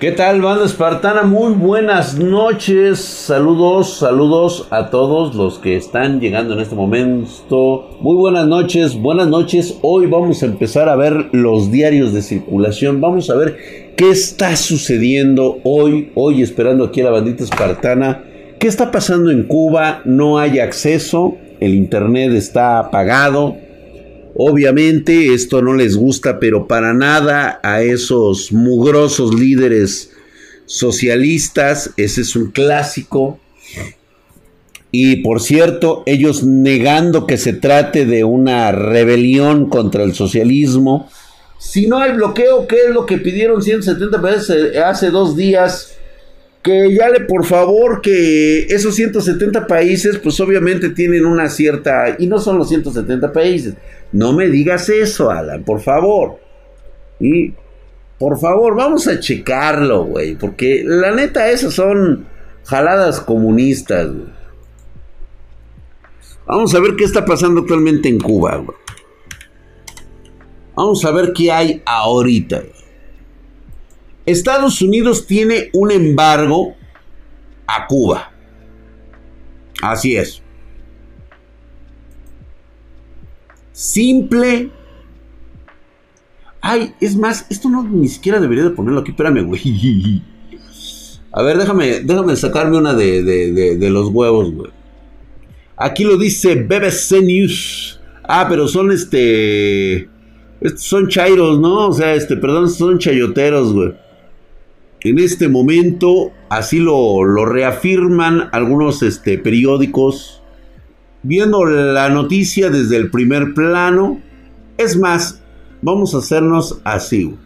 ¿Qué tal, banda espartana? Muy buenas noches. Saludos, saludos a todos los que están llegando en este momento. Muy buenas noches, buenas noches. Hoy vamos a empezar a ver los diarios de circulación. Vamos a ver qué está sucediendo hoy, hoy esperando aquí a la bandita espartana. ¿Qué está pasando en Cuba? No hay acceso, el internet está apagado. Obviamente esto no les gusta, pero para nada a esos mugrosos líderes socialistas. Ese es un clásico. Y por cierto, ellos negando que se trate de una rebelión contra el socialismo. Si no hay bloqueo, ¿qué es lo que pidieron 170 veces hace dos días? Que ya le por favor que esos 170 países pues obviamente tienen una cierta y no son los 170 países. No me digas eso, Alan, por favor. Y por favor, vamos a checarlo, güey, porque la neta esas son jaladas comunistas. Vamos a ver qué está pasando actualmente en Cuba, güey. Vamos a ver qué hay ahorita. Güey. Estados Unidos tiene un embargo a Cuba. Así es. Simple. Ay, es más, esto no ni siquiera debería de ponerlo aquí. Espérame, güey. A ver, déjame, déjame sacarme una de, de, de los huevos, güey. Aquí lo dice BBC News. Ah, pero son este. Son chairos, ¿no? O sea, este, perdón, son chayoteros, güey. En este momento, así lo, reafirman algunos este, periódicos, viendo la noticia desde el primer plano. Es más, vamos a hacernos así.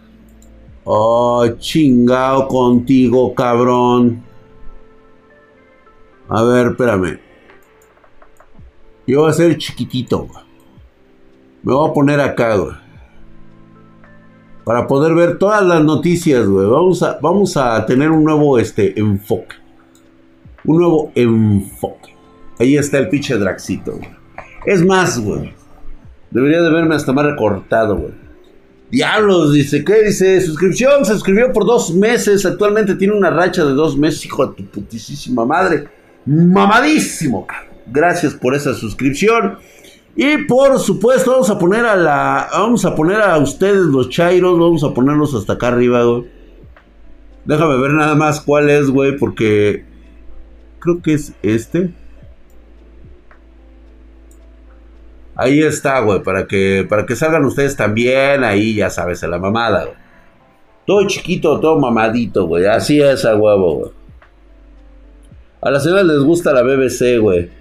Oh, chingado contigo, cabrón. A ver, espérame. Yo voy a ser chiquitito. Me voy a poner acá, güey para poder ver todas las noticias, güey. Vamos a, vamos a tener un nuevo este, enfoque. Un nuevo enfoque. Ahí está el pinche Draxito, güey. Es más, güey. Debería de verme hasta más recortado, güey. Diablos, dice, ¿qué dice? Suscripción, se suscribió por dos meses. Actualmente tiene una racha de dos meses, hijo de tu putísima madre. Mamadísimo. Gracias por esa suscripción. Y por supuesto, vamos a poner a la. Vamos a poner a ustedes los chairos. Vamos a ponerlos hasta acá arriba, güey. Déjame ver nada más cuál es, güey. Porque. Creo que es este. Ahí está, güey. Para que, para que salgan ustedes también. Ahí ya sabes, a la mamada, güey. Todo chiquito, todo mamadito, güey. Así es a huevo, güey. A las señoras les gusta la BBC, güey.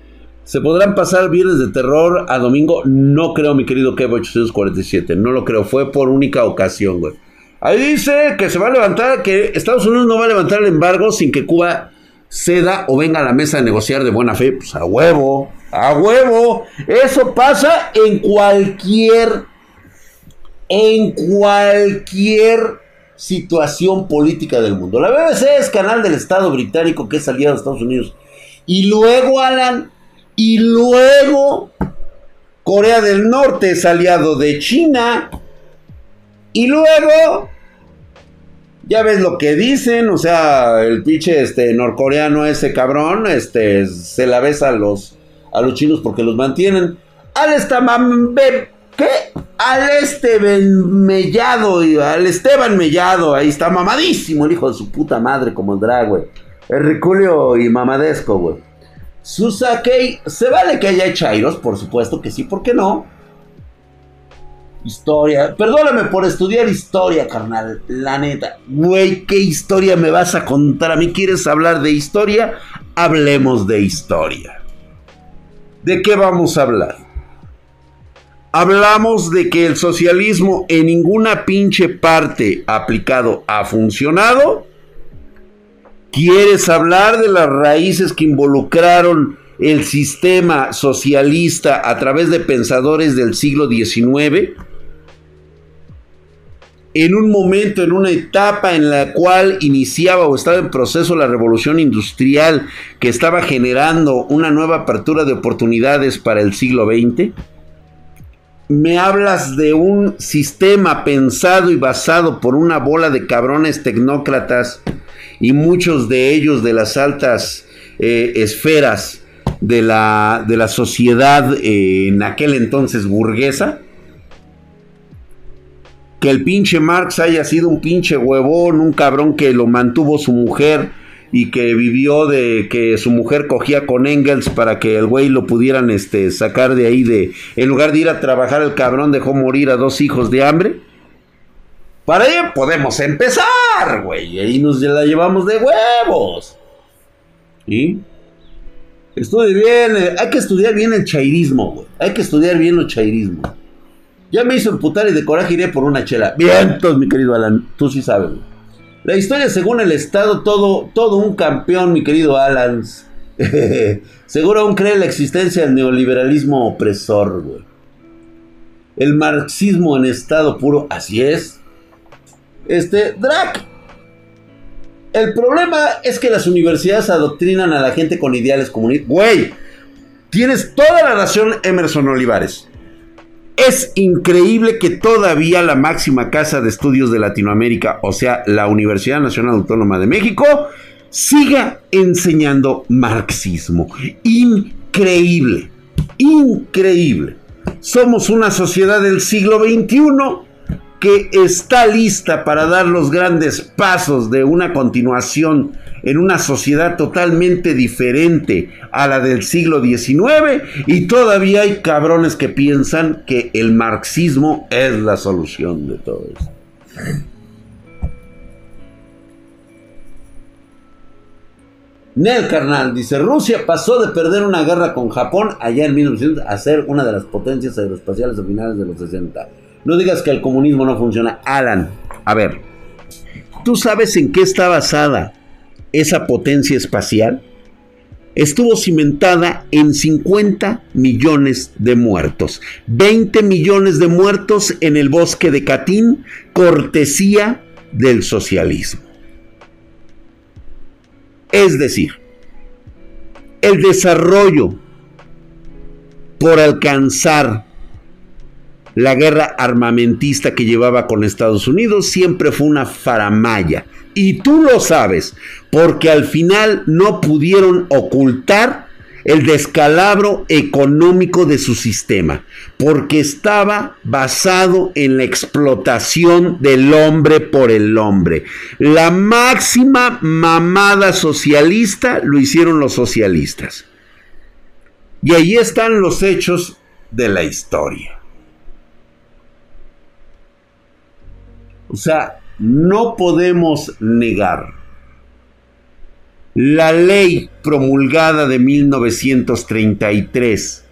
¿Se podrán pasar viernes de terror a domingo? No creo, mi querido Kev 847. No lo creo. Fue por única ocasión, güey. Ahí dice que se va a levantar, que Estados Unidos no va a levantar el embargo sin que Cuba ceda o venga a la mesa de negociar de buena fe. Pues a huevo, a huevo. Eso pasa en cualquier, en cualquier situación política del mundo. La BBC es canal del Estado británico que es aliado de Estados Unidos. Y luego, Alan, y luego Corea del Norte es aliado de China. Y luego, ya ves lo que dicen, o sea, el pinche este, norcoreano ese cabrón, este, se la besa a los, a los chinos porque los mantienen. Al Esteban, ¿qué? Al Esteban Mellado, al Esteban Mellado, ahí está mamadísimo el hijo de su puta madre como el drag, güey. El riculio y mamadesco, güey. Susakei, se vale que haya chairos, por supuesto que sí, ¿por qué no? Historia, perdóname por estudiar historia, carnal, la neta. Güey, ¿qué historia me vas a contar? ¿A mí quieres hablar de historia? Hablemos de historia. ¿De qué vamos a hablar? Hablamos de que el socialismo en ninguna pinche parte aplicado ha funcionado ¿Quieres hablar de las raíces que involucraron el sistema socialista a través de pensadores del siglo XIX? En un momento, en una etapa en la cual iniciaba o estaba en proceso la revolución industrial que estaba generando una nueva apertura de oportunidades para el siglo XX? me hablas de un sistema pensado y basado por una bola de cabrones tecnócratas y muchos de ellos de las altas eh, esferas de la, de la sociedad eh, en aquel entonces burguesa. Que el pinche Marx haya sido un pinche huevón, un cabrón que lo mantuvo su mujer y que vivió de que su mujer cogía con Engels para que el güey lo pudieran este, sacar de ahí de... En lugar de ir a trabajar, el cabrón dejó morir a dos hijos de hambre. Para ahí podemos empezar, Y ahí nos la llevamos de huevos. ¿Y? Estudie bien, eh, hay que estudiar bien el chairismo, güey. Hay que estudiar bien el chairismo. Ya me hizo emputar y de coraje iré por una chela. Bien, entonces, mi querido Alan, tú sí sabes. La historia según el Estado, todo, todo un campeón, mi querido Alan. Seguro aún cree la existencia del neoliberalismo opresor, güey. El marxismo en estado puro, así es. Este, Drac. El problema es que las universidades adoctrinan a la gente con ideales comunistas. Güey, tienes toda la nación Emerson Olivares. Es increíble que todavía la máxima casa de estudios de Latinoamérica, o sea, la Universidad Nacional Autónoma de México, siga enseñando marxismo. Increíble, increíble. Somos una sociedad del siglo XXI que está lista para dar los grandes pasos de una continuación en una sociedad totalmente diferente a la del siglo XIX y todavía hay cabrones que piensan que el marxismo es la solución de todo esto. Nel carnal, dice, Rusia pasó de perder una guerra con Japón allá en 1900 a ser una de las potencias aeroespaciales a finales de los 60. No digas que el comunismo no funciona. Alan, a ver, ¿tú sabes en qué está basada esa potencia espacial estuvo cimentada en 50 millones de muertos. 20 millones de muertos en el bosque de Catín, cortesía del socialismo. Es decir, el desarrollo por alcanzar la guerra armamentista que llevaba con Estados Unidos siempre fue una faramaya y tú lo sabes, porque al final no pudieron ocultar el descalabro económico de su sistema, porque estaba basado en la explotación del hombre por el hombre. La máxima mamada socialista lo hicieron los socialistas. Y ahí están los hechos de la historia. O sea, no podemos negar. La ley promulgada de 1933,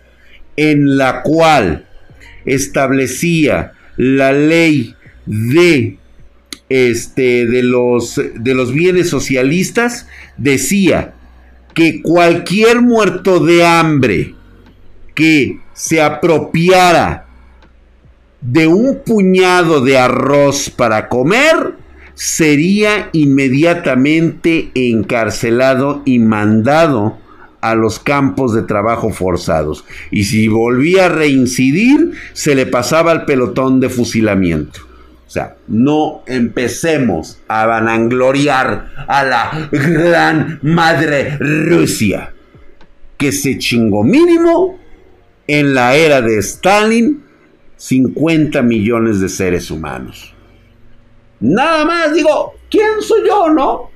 en la cual establecía la ley de este de los de los bienes socialistas decía que cualquier muerto de hambre que se apropiara de un puñado de arroz para comer, sería inmediatamente encarcelado y mandado a los campos de trabajo forzados. Y si volvía a reincidir, se le pasaba al pelotón de fusilamiento. O sea, no empecemos a vangloriar a la gran madre Rusia, que se chingó mínimo en la era de Stalin 50 millones de seres humanos. Nada más, digo, ¿quién soy yo, no?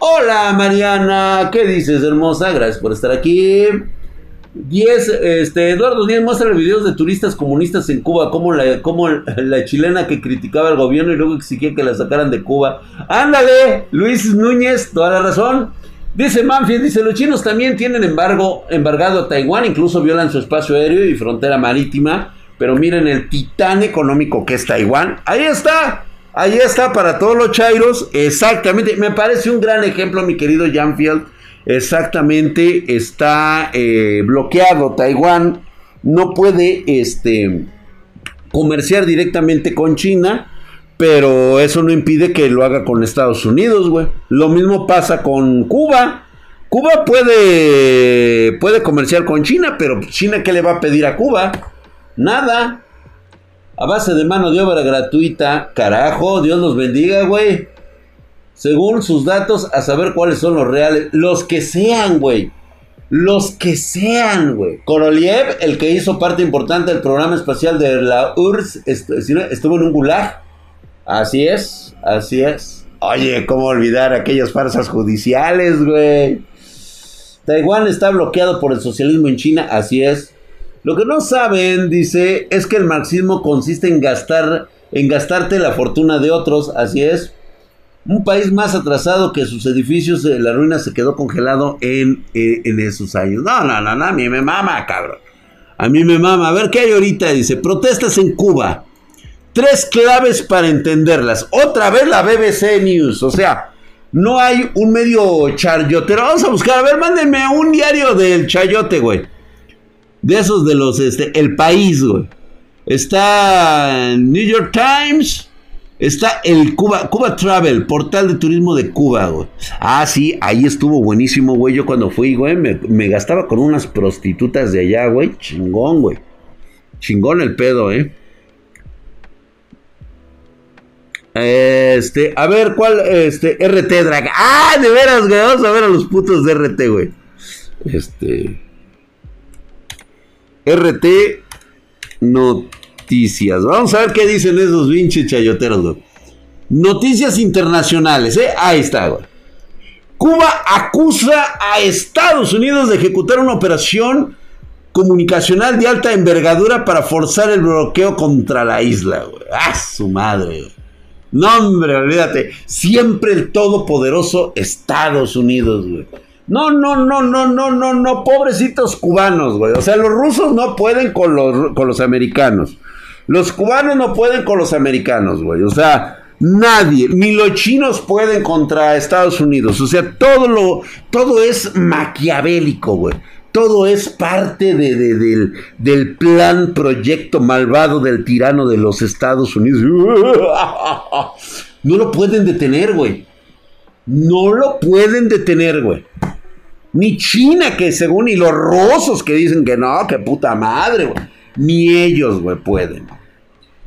Hola Mariana, ¿qué dices, hermosa? Gracias por estar aquí. 10, este, Eduardo Díaz muestra videos de turistas comunistas en Cuba, como la, la chilena que criticaba al gobierno y luego exigía que la sacaran de Cuba. Ándale, Luis Núñez, toda la razón. Dice Manfield, dice, los chinos también tienen embargo, embargado a Taiwán, incluso violan su espacio aéreo y frontera marítima. Pero miren el titán económico que es Taiwán. Ahí está. Ahí está para todos los chairos. Exactamente. Me parece un gran ejemplo, mi querido Janfield. Exactamente. Está eh, bloqueado Taiwán. No puede este, comerciar directamente con China. Pero eso no impide que lo haga con Estados Unidos, güey. Lo mismo pasa con Cuba. Cuba puede, puede comerciar con China, pero China, ¿qué le va a pedir a Cuba? Nada. A base de mano de obra gratuita. Carajo, Dios los bendiga, güey. Según sus datos, a saber cuáles son los reales. Los que sean, güey. Los que sean, güey. Koroliev, el que hizo parte importante del programa espacial de la URSS, estuvo en un gulag. Así es, así es. Oye, ¿cómo olvidar aquellas farsas judiciales, güey? Taiwán está bloqueado por el socialismo en China, así es. Lo que no saben, dice, es que el marxismo consiste en gastar, en gastarte la fortuna de otros, así es. Un país más atrasado que sus edificios, eh, la ruina se quedó congelado en, eh, en esos años. No, no, no, no, a mí me mama, cabrón. A mí me mama. A ver qué hay ahorita, dice, protestas en Cuba. Tres claves para entenderlas. Otra vez la BBC News, o sea, no hay un medio chayotero. Vamos a buscar, a ver, mándenme un diario del chayote, güey. De esos de los, este, El País, güey. Está New York Times. Está el Cuba, Cuba Travel, portal de turismo de Cuba, güey. Ah, sí, ahí estuvo buenísimo, güey. Yo cuando fui, güey, me, me gastaba con unas prostitutas de allá, güey. Chingón, güey. Chingón el pedo, eh. Este, a ver, ¿cuál? Este, RT Drag. Ah, de veras, güey. Vamos a ver a los putos de RT, güey. Este. RT Noticias. Vamos a ver qué dicen esos pinches chayoteros, güey. Noticias internacionales, ¿eh? Ahí está, güey. Cuba acusa a Estados Unidos de ejecutar una operación comunicacional de alta envergadura para forzar el bloqueo contra la isla, güey. ¡Ah, su madre! Güey. No, hombre, olvídate. Siempre el todopoderoso Estados Unidos, güey. No, no, no, no, no, no, no, pobrecitos cubanos, güey. O sea, los rusos no pueden con los, con los americanos. Los cubanos no pueden con los americanos, güey. O sea, nadie, ni los chinos pueden contra Estados Unidos. O sea, todo lo, todo es maquiavélico, güey todo es parte de, del, plan, proyecto malvado del tirano de los Estados Unidos. No lo pueden detener, güey. No lo pueden detener, güey. Ni China, que según, y los rusos que dicen que no, que puta madre, güey. Ni ellos, güey, pueden.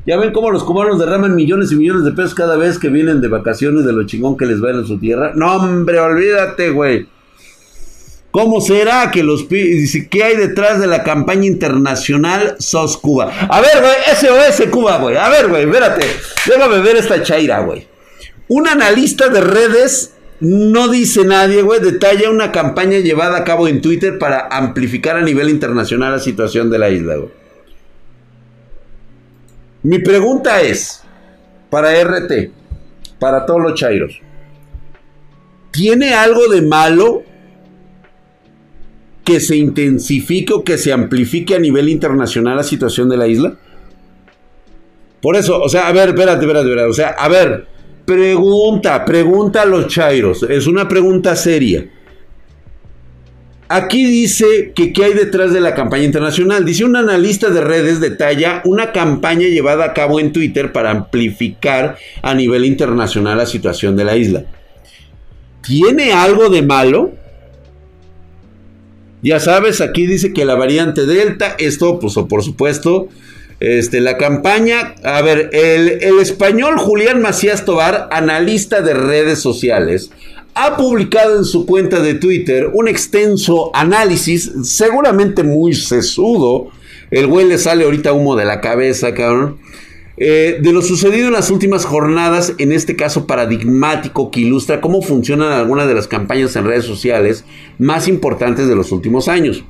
Ya ven cómo los cubanos derraman millones y millones de pesos cada vez que vienen de vacaciones de lo chingón que les va en su tierra. No, hombre, olvídate, güey. ¿Cómo será que los dice qué hay detrás de la campaña internacional SOS Cuba? A ver, güey, SOS Cuba, güey. A ver, güey, espérate. Déjame ver esta chaira, güey. Un analista de redes no dice nadie, güey, detalla una campaña llevada a cabo en Twitter para amplificar a nivel internacional la situación de la isla, güey. Mi pregunta es, para RT, para todos los chairos, ¿tiene algo de malo que se intensifique o que se amplifique a nivel internacional la situación de la isla? Por eso, o sea, a ver, espérate, espérate, espérate. O sea, a ver, pregunta, pregunta a los chairos. Es una pregunta seria. Aquí dice que qué hay detrás de la campaña internacional. Dice un analista de redes detalla una campaña llevada a cabo en Twitter para amplificar a nivel internacional la situación de la isla. ¿Tiene algo de malo? Ya sabes, aquí dice que la variante Delta, esto, pues, por supuesto, este, la campaña, a ver, el, el español Julián Macías Tobar, analista de redes sociales, ha publicado en su cuenta de Twitter un extenso análisis, seguramente muy sesudo. El güey le sale ahorita humo de la cabeza, cabrón eh, de lo sucedido en las últimas jornadas, en este caso paradigmático que ilustra cómo funcionan algunas de las campañas en redes sociales más importantes de los últimos años.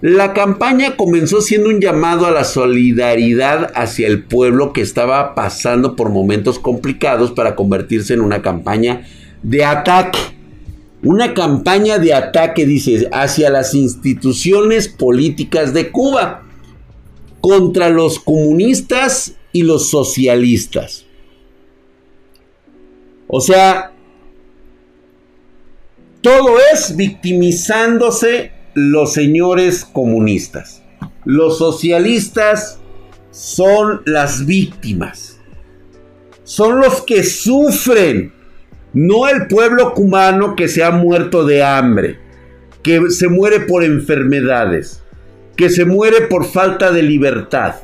La campaña comenzó siendo un llamado a la solidaridad hacia el pueblo que estaba pasando por momentos complicados para convertirse en una campaña de ataque. Una campaña de ataque, dice, hacia las instituciones políticas de Cuba, contra los comunistas y los socialistas. O sea, todo es victimizándose los señores comunistas. Los socialistas son las víctimas. Son los que sufren. No el pueblo cubano que se ha muerto de hambre, que se muere por enfermedades, que se muere por falta de libertad.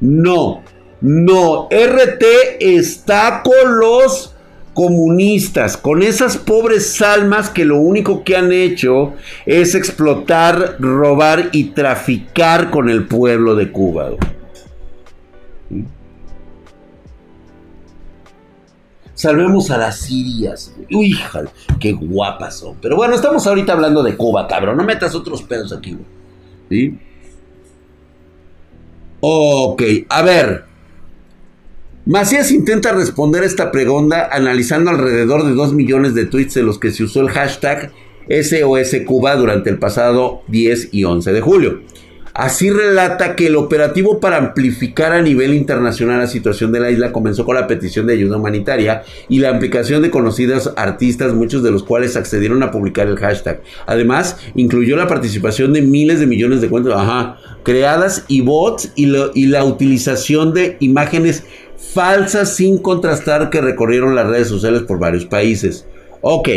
No, No, RT está con los comunistas, con esas pobres almas que lo único que han hecho es explotar, robar y traficar con el pueblo de Cuba. Salvemos a las sirias. Uy, hija, qué guapas son. Pero bueno, estamos ahorita hablando de Cuba, cabrón. No metas otros pedos aquí. Ok, a ver. Macías intenta responder esta pregunta analizando alrededor de 2 millones de tweets de los que se usó el hashtag SOS Cuba durante el pasado 10 y 11 de julio. Así relata que el operativo para amplificar a nivel internacional la situación de la isla comenzó con la petición de ayuda humanitaria y la aplicación de conocidos artistas, muchos de los cuales accedieron a publicar el hashtag. Además, incluyó la participación de miles de millones de cuentas creadas y bots y la utilización de imágenes falsas sin contrastar que recorrieron las redes sociales por varios países. Ok,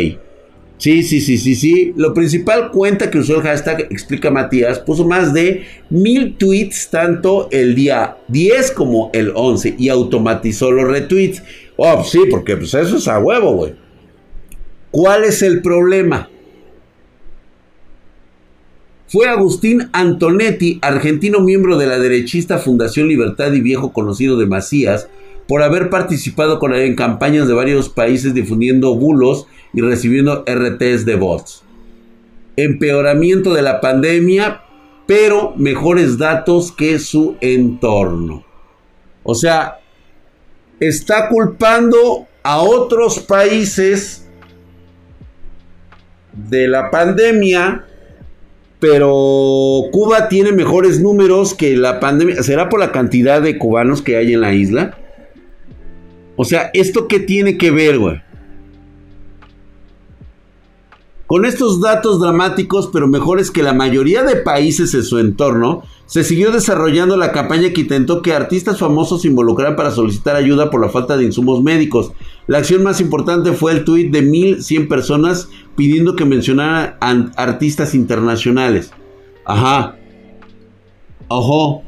Sí, sí, sí, sí, sí. Lo principal cuenta que usó el hashtag explica Matías, puso más de mil tweets tanto el día 10 como el 11 y automatizó los retweets. Oh, sí, porque pues eso es a huevo, güey. ¿Cuál es el problema? Fue Agustín Antonetti, argentino miembro de la derechista Fundación Libertad y viejo conocido de Macías, por haber participado con en campañas de varios países difundiendo bulos y recibiendo RTs de bots. Empeoramiento de la pandemia, pero mejores datos que su entorno. O sea, está culpando a otros países de la pandemia, pero Cuba tiene mejores números que la pandemia. ¿Será por la cantidad de cubanos que hay en la isla? O sea, ¿esto qué tiene que ver, güey? Con estos datos dramáticos, pero mejores que la mayoría de países en su entorno, se siguió desarrollando la campaña que intentó que artistas famosos se involucraran para solicitar ayuda por la falta de insumos médicos. La acción más importante fue el tuit de 1100 personas pidiendo que mencionara a artistas internacionales. Ajá. Ojo.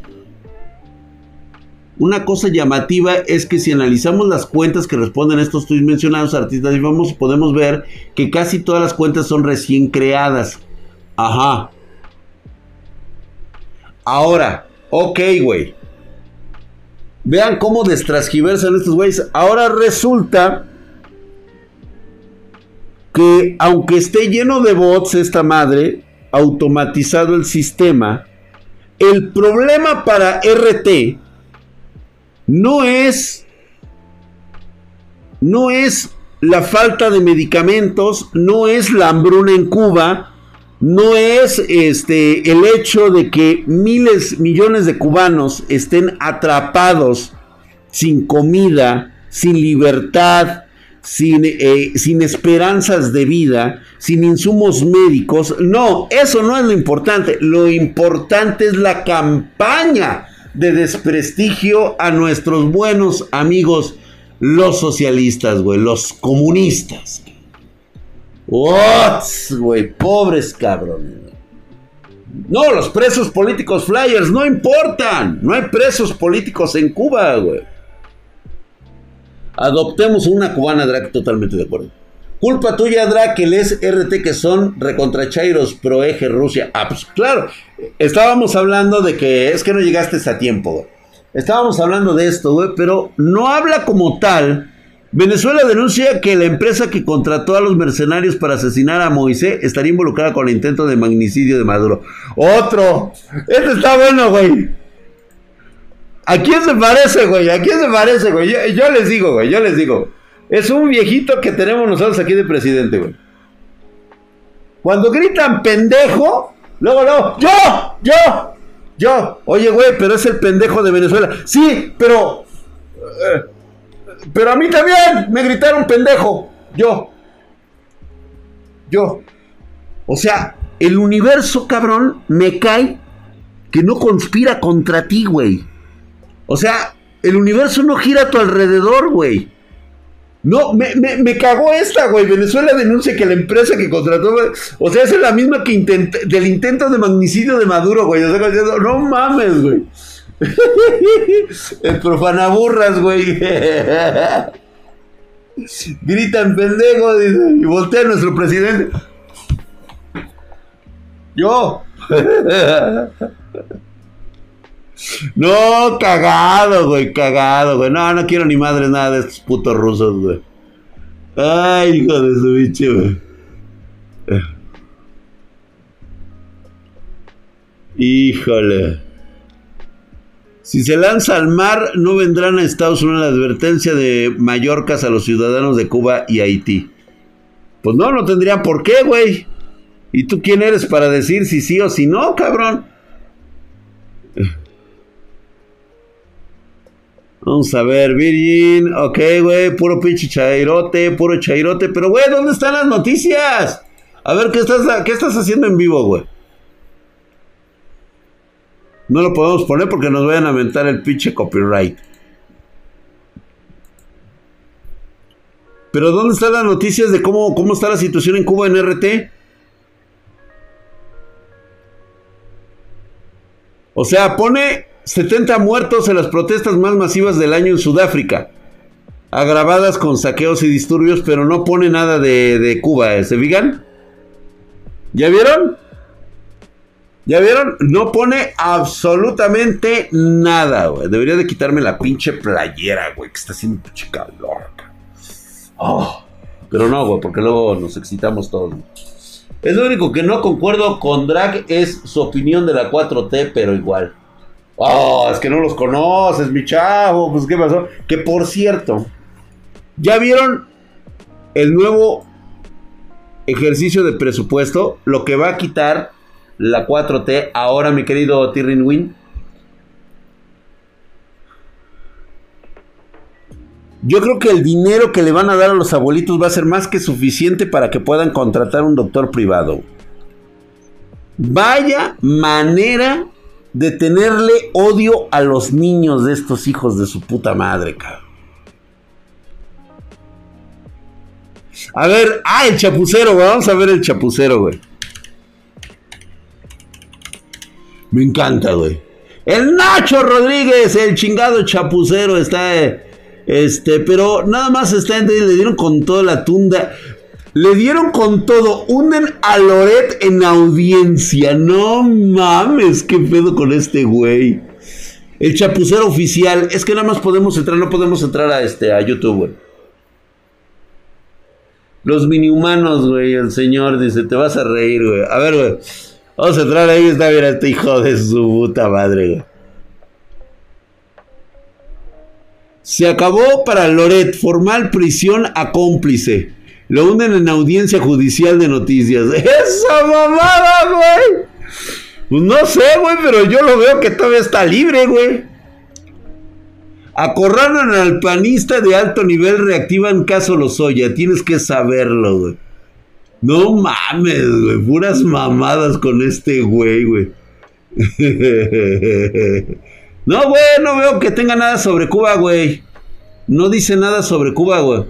Una cosa llamativa es que si analizamos las cuentas que responden estos tweets mencionados, artistas y famosos, podemos ver que casi todas las cuentas son recién creadas. Ajá. Ahora, ok, güey. Vean cómo destrasgiversan estos güeyes. Ahora resulta que aunque esté lleno de bots esta madre, automatizado el sistema, el problema para RT no es no es la falta de medicamentos, no es la hambruna en Cuba, no es este el hecho de que miles, millones de cubanos estén atrapados sin comida, sin libertad, sin, eh, sin esperanzas de vida, sin insumos médicos. No, eso no es lo importante. Lo importante es la campaña de desprestigio a nuestros buenos amigos, los socialistas, güey, los comunistas. What, güey, pobres cabrones. No, los presos políticos flyers no importan. No hay presos políticos en Cuba, güey. Adoptemos una cubana, Drake, totalmente de acuerdo. Culpa tuya, Drake, es RT que son recontrachairos pro eje Rusia. Ah, pues claro, estábamos hablando de que es que no llegaste a tiempo, güey. Estábamos hablando de esto, güey, pero no habla como tal. Venezuela denuncia que la empresa que contrató a los mercenarios para asesinar a Moisés estaría involucrada con el intento de magnicidio de Maduro. Otro. Este está bueno, güey. ¿A quién se parece, güey? ¿A quién se parece, güey? Yo, yo les digo, güey, yo les digo. Es un viejito que tenemos nosotros aquí de presidente, güey. Cuando gritan pendejo, luego, luego, yo, yo, yo. Oye, güey, pero es el pendejo de Venezuela. Sí, pero... Eh, pero a mí también me gritaron pendejo. Yo. Yo. O sea, el universo, cabrón, me cae que no conspira contra ti, güey. O sea, el universo no gira a tu alrededor, güey. No, me, me, cagó esta, güey. Venezuela denuncia que la empresa que contrató, o sea, es la misma que del intento de magnicidio de Maduro, güey. O sea, no mames, güey. El profanaburras, güey. Gritan pendejo y voltea nuestro presidente. Yo. No, cagado, güey, cagado, güey. No, no quiero ni madre nada de estos putos rusos, güey. Ay, hijo de su bicho, güey. Híjole. Si se lanza al mar, no vendrán a Estados Unidos la advertencia de Mallorcas a los ciudadanos de Cuba y Haití. Pues no, no tendría por qué, güey. ¿Y tú quién eres para decir si sí o si no, cabrón? Vamos a ver, Virgin. Ok, güey, puro pinche chairote, puro chairote. Pero, güey, ¿dónde están las noticias? A ver, ¿qué estás, qué estás haciendo en vivo, güey? No lo podemos poner porque nos vayan a aventar el pinche copyright. Pero ¿dónde están las noticias de cómo, cómo está la situación en Cuba en RT? O sea, pone 70 muertos en las protestas más masivas del año en Sudáfrica. Agravadas con saqueos y disturbios, pero no pone nada de, de Cuba. ¿Se fijan? ¿Ya vieron? ¿Ya vieron? No pone absolutamente nada, güey. Debería de quitarme la pinche playera, güey, que está haciendo pinche calor. Oh, pero no, güey, porque luego nos excitamos todos. Es lo único que no concuerdo con Drag es su opinión de la 4T, pero igual. Oh, es que no los conoces, mi chavo. Pues, ¿qué pasó? Que por cierto, ¿ya vieron el nuevo ejercicio de presupuesto? Lo que va a quitar la 4T. Ahora, mi querido Tirrin Win. Yo creo que el dinero que le van a dar a los abuelitos va a ser más que suficiente para que puedan contratar un doctor privado. Vaya manera de tenerle odio a los niños de estos hijos de su puta madre, cabrón. A ver, ah, el chapucero, Vamos a ver el chapucero, güey. Me encanta, güey. El Nacho Rodríguez, el chingado chapucero, está. Este, pero nada más está. Le dieron con toda la tunda. Le dieron con todo. Unen a Loret en audiencia. No mames, qué pedo con este güey. El chapucero oficial. Es que nada más podemos entrar, no podemos entrar a este, a YouTube, güey. Los mini humanos, güey. El señor dice, te vas a reír, güey. A ver, güey. Vamos a entrar ahí, está bien este hijo de su puta madre. Se acabó para Loret, formal prisión a cómplice. Lo unen en audiencia judicial de noticias. ¡Esa mamada, güey! Pues no sé, güey, pero yo lo veo que todavía está libre, güey. Acorralan al panista de alto nivel, reactivan caso Lozoya. Tienes que saberlo, güey. No mames, güey. Puras mamadas con este güey, güey. no, güey, no veo que tenga nada sobre Cuba, güey. No dice nada sobre Cuba, güey.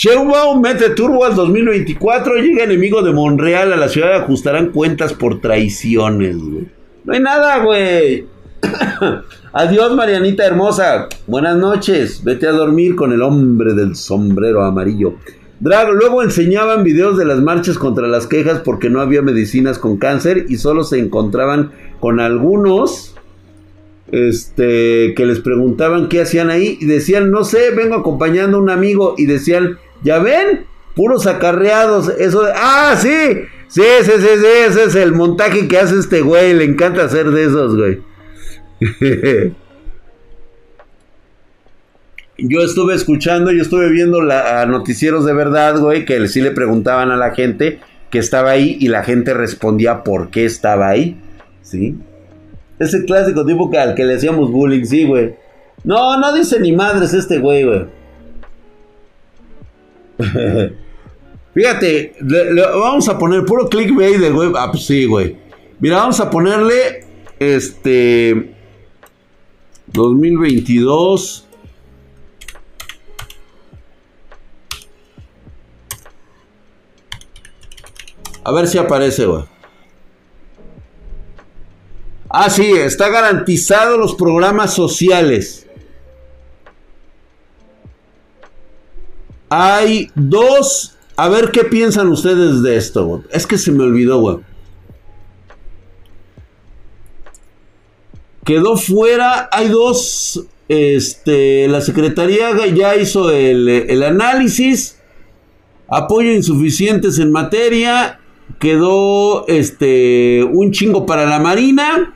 Sheinbaum mete turbo al 2024. Llega enemigo de Monreal a la ciudad. Ajustarán cuentas por traiciones, güey. No hay nada, güey. Adiós, Marianita hermosa. Buenas noches. Vete a dormir con el hombre del sombrero amarillo. Drag, luego enseñaban videos de las marchas contra las quejas porque no había medicinas con cáncer y solo se encontraban con algunos este, que les preguntaban qué hacían ahí y decían, no sé, vengo acompañando a un amigo y decían, ya ven, puros acarreados, eso de, ah, sí, sí, sí, sí, sí, ese es el montaje que hace este güey, le encanta hacer de esos, güey. yo estuve escuchando, yo estuve viendo la, noticieros de verdad, güey, que sí le preguntaban a la gente que estaba ahí y la gente respondía por qué estaba ahí, ¿sí? Ese clásico tipo al que le hacíamos bullying, sí, güey. No, no dice ni madres este güey, güey. Fíjate, vamos a poner puro clickbait del güey. Ah, pues sí, güey. Mira, vamos a ponerle este 2022 A ver si aparece, güey. Ah, sí, está garantizado los programas sociales. Hay dos. A ver qué piensan ustedes de esto. Es que se me olvidó. Quedó fuera. Hay dos. Este. La Secretaría ya hizo el, el análisis. Apoyo insuficientes en materia. Quedó este. Un chingo para la Marina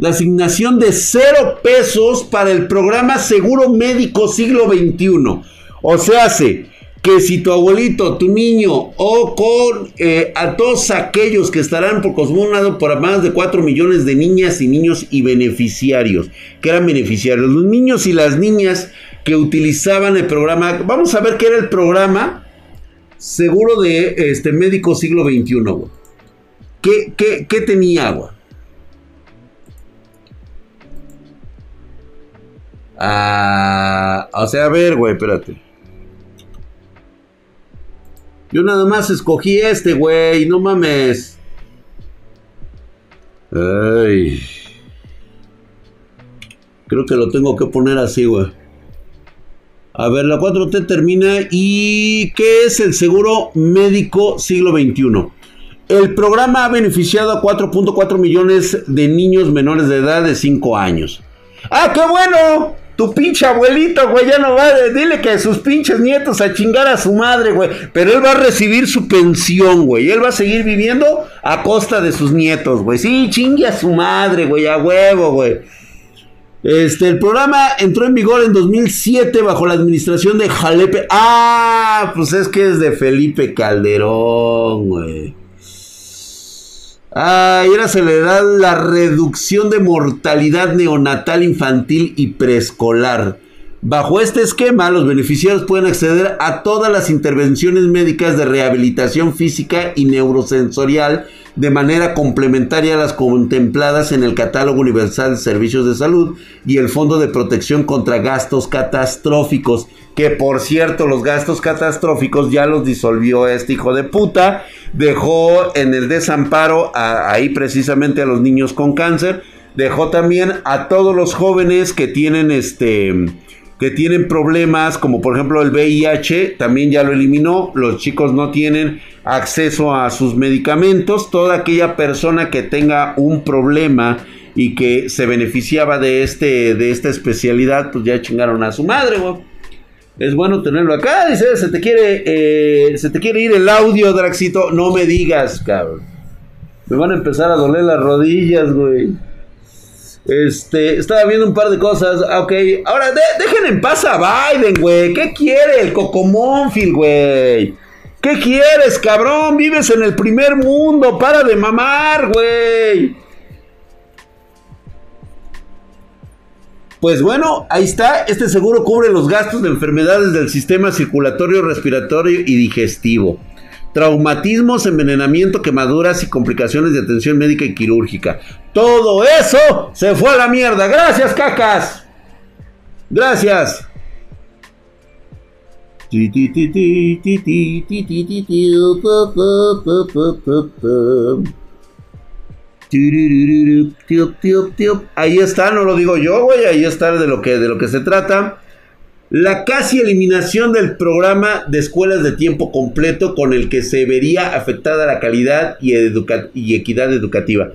la asignación de cero pesos para el programa Seguro Médico Siglo XXI. O sea, hace que si tu abuelito, tu niño o con eh, a todos aquellos que estarán por Cosmonado por más de 4 millones de niñas y niños y beneficiarios, que eran beneficiarios, los niños y las niñas que utilizaban el programa, vamos a ver qué era el programa seguro de este médico siglo XXI. ¿Qué, qué, qué tenía, agua? Ah, o sea, a ver, güey, espérate. Yo nada más escogí este, güey, no mames. Ay. Creo que lo tengo que poner así, güey. A ver, la 4T termina. ¿Y qué es el seguro médico siglo XXI? El programa ha beneficiado a 4.4 millones de niños menores de edad de 5 años. ¡Ah, qué bueno! Tu pinche abuelito, güey, ya no va. Dile que sus pinches nietos a chingar a su madre, güey. Pero él va a recibir su pensión, güey. Él va a seguir viviendo a costa de sus nietos, güey. Sí, chingue a su madre, güey, a huevo, güey. Este, el programa entró en vigor en 2007 bajo la administración de Jalepe. Ah, pues es que es de Felipe Calderón, güey. Ah, y era celebrar la reducción de mortalidad neonatal infantil y preescolar. Bajo este esquema, los beneficiarios pueden acceder a todas las intervenciones médicas de rehabilitación física y neurosensorial de manera complementaria a las contempladas en el Catálogo Universal de Servicios de Salud y el Fondo de Protección contra Gastos Catastróficos, que por cierto los gastos catastróficos ya los disolvió este hijo de puta, dejó en el desamparo ahí precisamente a los niños con cáncer, dejó también a todos los jóvenes que tienen este que tienen problemas como por ejemplo el VIH, también ya lo eliminó, los chicos no tienen acceso a sus medicamentos, toda aquella persona que tenga un problema y que se beneficiaba de este de esta especialidad, pues ya chingaron a su madre, Es bueno tenerlo acá, dice, se te quiere eh, se te quiere ir el audio, Draxito, no me digas, cabrón. Me van a empezar a doler las rodillas, güey. Este, estaba viendo un par de cosas. Ah, ok, ahora dejen en paz a Biden, güey. ¿Qué quiere el Cocomónfil, güey? ¿Qué quieres, cabrón? Vives en el primer mundo. Para de mamar, güey. Pues bueno, ahí está. Este seguro cubre los gastos de enfermedades del sistema circulatorio, respiratorio y digestivo traumatismos, envenenamiento, quemaduras y complicaciones de atención médica y quirúrgica. Todo eso se fue a la mierda. Gracias, cacas. Gracias. Ahí está, no lo digo yo, güey. Ahí está de lo que, de lo que se trata la casi eliminación del programa de escuelas de tiempo completo con el que se vería afectada la calidad y, equidad educativa.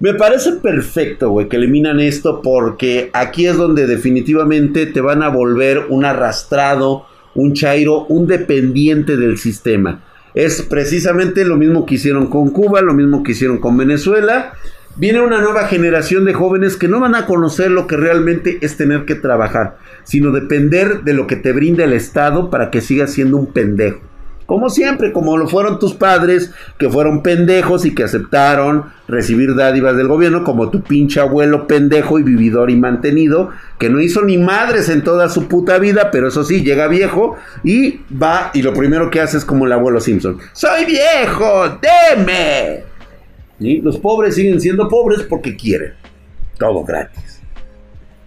Me parece perfecto, güey, que eliminan esto porque aquí es donde definitivamente te van a volver un arrastrado, un chairo, un dependiente del sistema. Es precisamente lo mismo que hicieron con Cuba, lo mismo que hicieron con Venezuela. Viene una nueva generación de jóvenes que no van a conocer lo que realmente es tener que trabajar sino depender de lo que te brinda el Estado para que sigas siendo un pendejo. Como siempre, como lo fueron tus padres, que fueron pendejos y que aceptaron recibir dádivas del gobierno, como tu pinche abuelo pendejo y vividor y mantenido, que no hizo ni madres en toda su puta vida, pero eso sí, llega viejo y va y lo primero que hace es como el abuelo Simpson. Soy viejo, deme. Y los pobres siguen siendo pobres porque quieren. Todo gratis.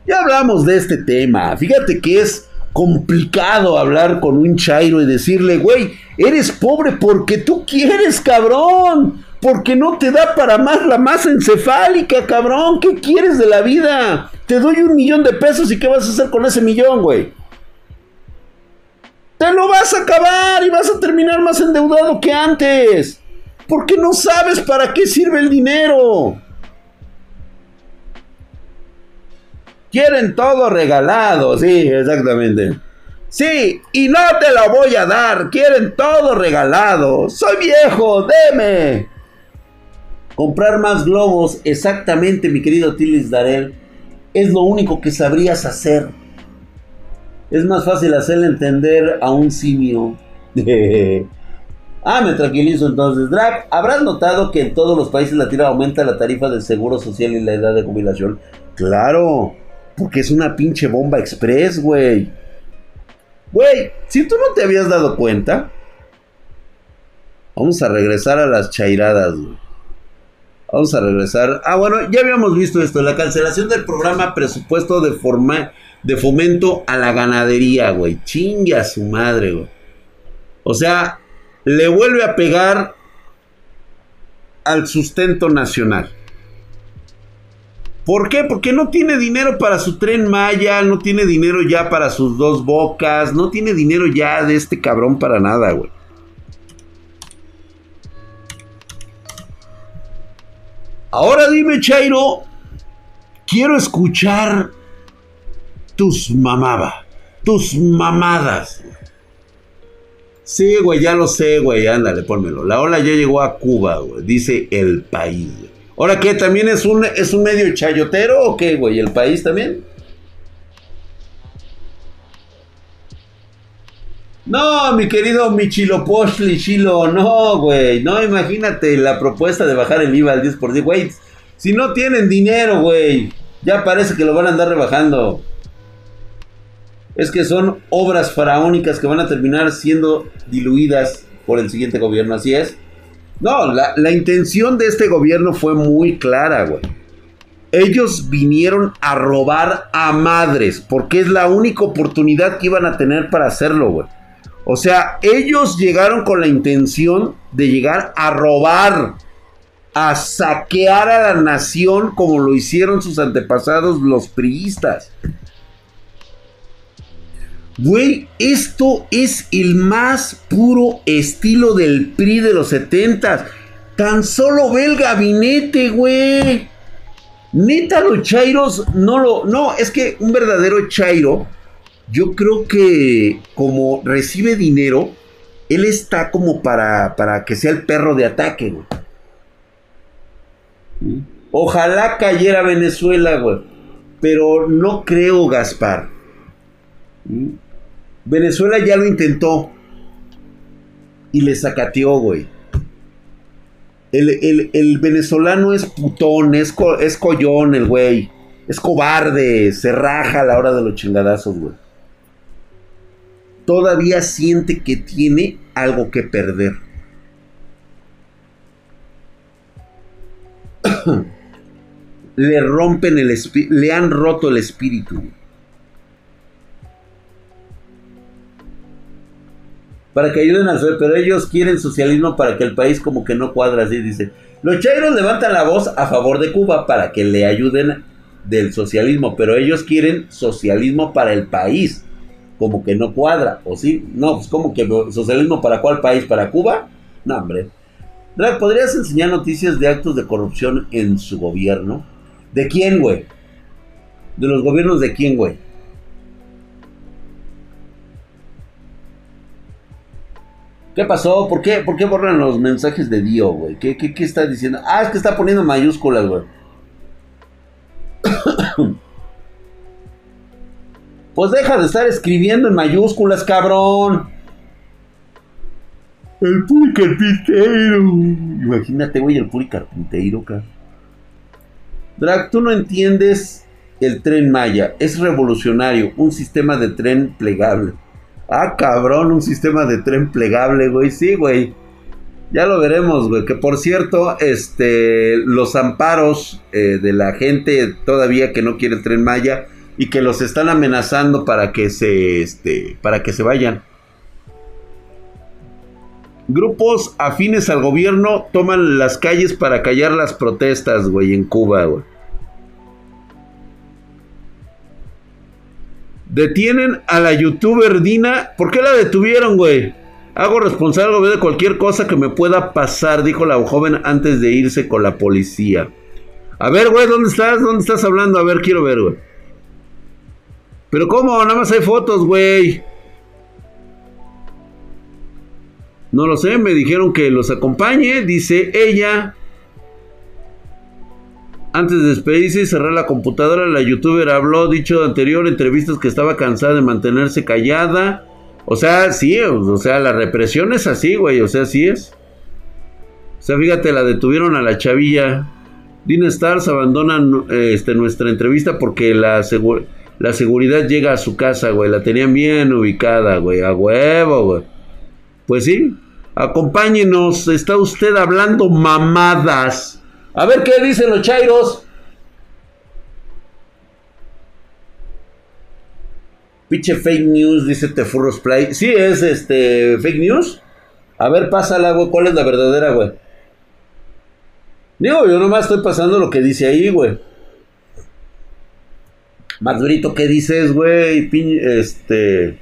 Ya hablamos de este tema. Fíjate que es complicado hablar con un chairo y decirle, güey, eres pobre porque tú quieres, cabrón. Porque no te da para más la masa encefálica, cabrón. ¿Qué quieres de la vida? Te doy un millón de pesos y ¿qué vas a hacer con ese millón, güey? Te lo vas a acabar y vas a terminar más endeudado que antes. Porque no sabes para qué sirve el dinero. Quieren todo regalado, sí, exactamente. Sí, y no te lo voy a dar. Quieren todo regalado. Soy viejo, deme. Comprar más globos, exactamente, mi querido Tilis Darel. Es lo único que sabrías hacer. Es más fácil hacerle entender a un simio. ah, me tranquilizo entonces. Drag, ¿habrás notado que en todos los países latinos aumenta la tarifa del seguro social y la edad de jubilación? Claro, porque es una pinche bomba express, güey. Güey, si tú no te habías dado cuenta, vamos a regresar a las chairadas, güey. Vamos a regresar. Ah, bueno, ya habíamos visto esto. La cancelación del programa presupuesto de de fomento a la ganadería, güey. Chingue a su madre, güey. O sea, le vuelve a pegar al sustento nacional. ¿Por qué? Porque no tiene dinero para su tren Maya, no tiene dinero ya para sus dos bocas, no tiene dinero ya de este cabrón para nada, güey. Ahora dime, Chairo, quiero escuchar tus mamaba, tus mamadas. Sí, güey, ya lo sé, güey, ándale, pónmelo. La ola ya llegó a Cuba, güey, dice el país. Ahora, ¿qué? ¿También es un, es un medio chayotero o qué, güey? ¿El país también? No, mi querido Michilopochtli Chilo, no, güey. No, imagínate la propuesta de bajar el IVA al 10%. Güey, si no tienen dinero, güey, ya parece que lo van a andar rebajando es que son obras faraónicas que van a terminar siendo diluidas por el siguiente gobierno, así es. No, la, intención de este gobierno fue muy clara, güey. Ellos vinieron a robar a madres, porque es la única oportunidad que iban a tener para hacerlo, güey. O sea, ellos llegaron con la intención de llegar a robar, a saquear a la nación como lo hicieron sus antepasados los priistas. Güey, esto es el más puro estilo del PRI de los 70 Tan solo ve el gabinete, güey. Neta, los chairos no lo. No, es que un verdadero chairo, yo creo que como recibe dinero, él está como para, para que sea el perro de ataque, güey. Ojalá cayera Venezuela, güey. Pero no creo, Gaspar. Venezuela ya lo intentó. Y le sacateó, güey. El, venezolano es putón, es, es collón el güey. Es cobarde, se raja a la hora de los chingadazos, güey. Todavía siente que tiene algo que perder. le rompen el le han roto el espíritu. Para que ayuden al pero ellos quieren socialismo para que el país como que no cuadra así, dice. Los chairos levantan la voz a favor de Cuba para que le ayuden del socialismo, pero ellos quieren socialismo para el país, como que no cuadra, ¿o sí? No, pues como que socialismo para cuál país, para Cuba? No, hombre. ¿podrías enseñar noticias de actos de corrupción en su gobierno? ¿De quién, güey? ¿De los gobiernos de quién, güey? ¿Qué pasó? ¿Por qué, ¿Por qué borran los mensajes de Dio, güey? ¿Qué, qué, qué está diciendo? Ah, es que está poniendo mayúsculas, güey. pues deja de estar escribiendo en mayúsculas, cabrón. El puri carpintero. Imagínate, güey, el puri carpintero, cabrón. Drag, tú no entiendes el tren Maya. Es revolucionario. Un sistema de tren plegable. Ah, cabrón, un sistema de tren plegable, güey. Sí, güey. Ya lo veremos, güey. Que por cierto, este, los amparos eh, de la gente todavía que no quiere el tren Maya, y que los están amenazando para que se, este, para que se vayan. Grupos afines al gobierno toman las calles para callar las protestas, güey, en Cuba, güey. Detienen a la youtuber Dina. ¿Por qué la detuvieron, güey? Hago responsable de cualquier cosa que me pueda pasar, dijo la joven antes de irse con la policía. A ver, güey, ¿dónde estás? ¿Dónde estás hablando? A ver, quiero ver, güey. Pero ¿cómo? Nada más hay fotos, güey. No lo sé, me dijeron que los acompañe, dice ella. Antes de despedirse y cerrar la computadora, la youtuber habló, dicho anterior, entrevistas que estaba cansada de mantenerse callada. O sea, sí, o sea, la represión es así, güey, o sea, sí es. O sea, fíjate, la detuvieron a la chavilla. Dina Stars abandona este, nuestra entrevista porque la, la seguridad llega a su casa, güey. La tenían bien ubicada, güey. A huevo, güey. Pues sí, acompáñenos. Está usted hablando mamadas. A ver qué dicen los chairos. Pinche fake news, dice Tefurros Play. Sí, es este fake news. A ver, pásala, güey. ¿Cuál es la verdadera, güey? Digo, yo nomás estoy pasando lo que dice ahí, güey. Madurito, ¿qué dices, güey? Este.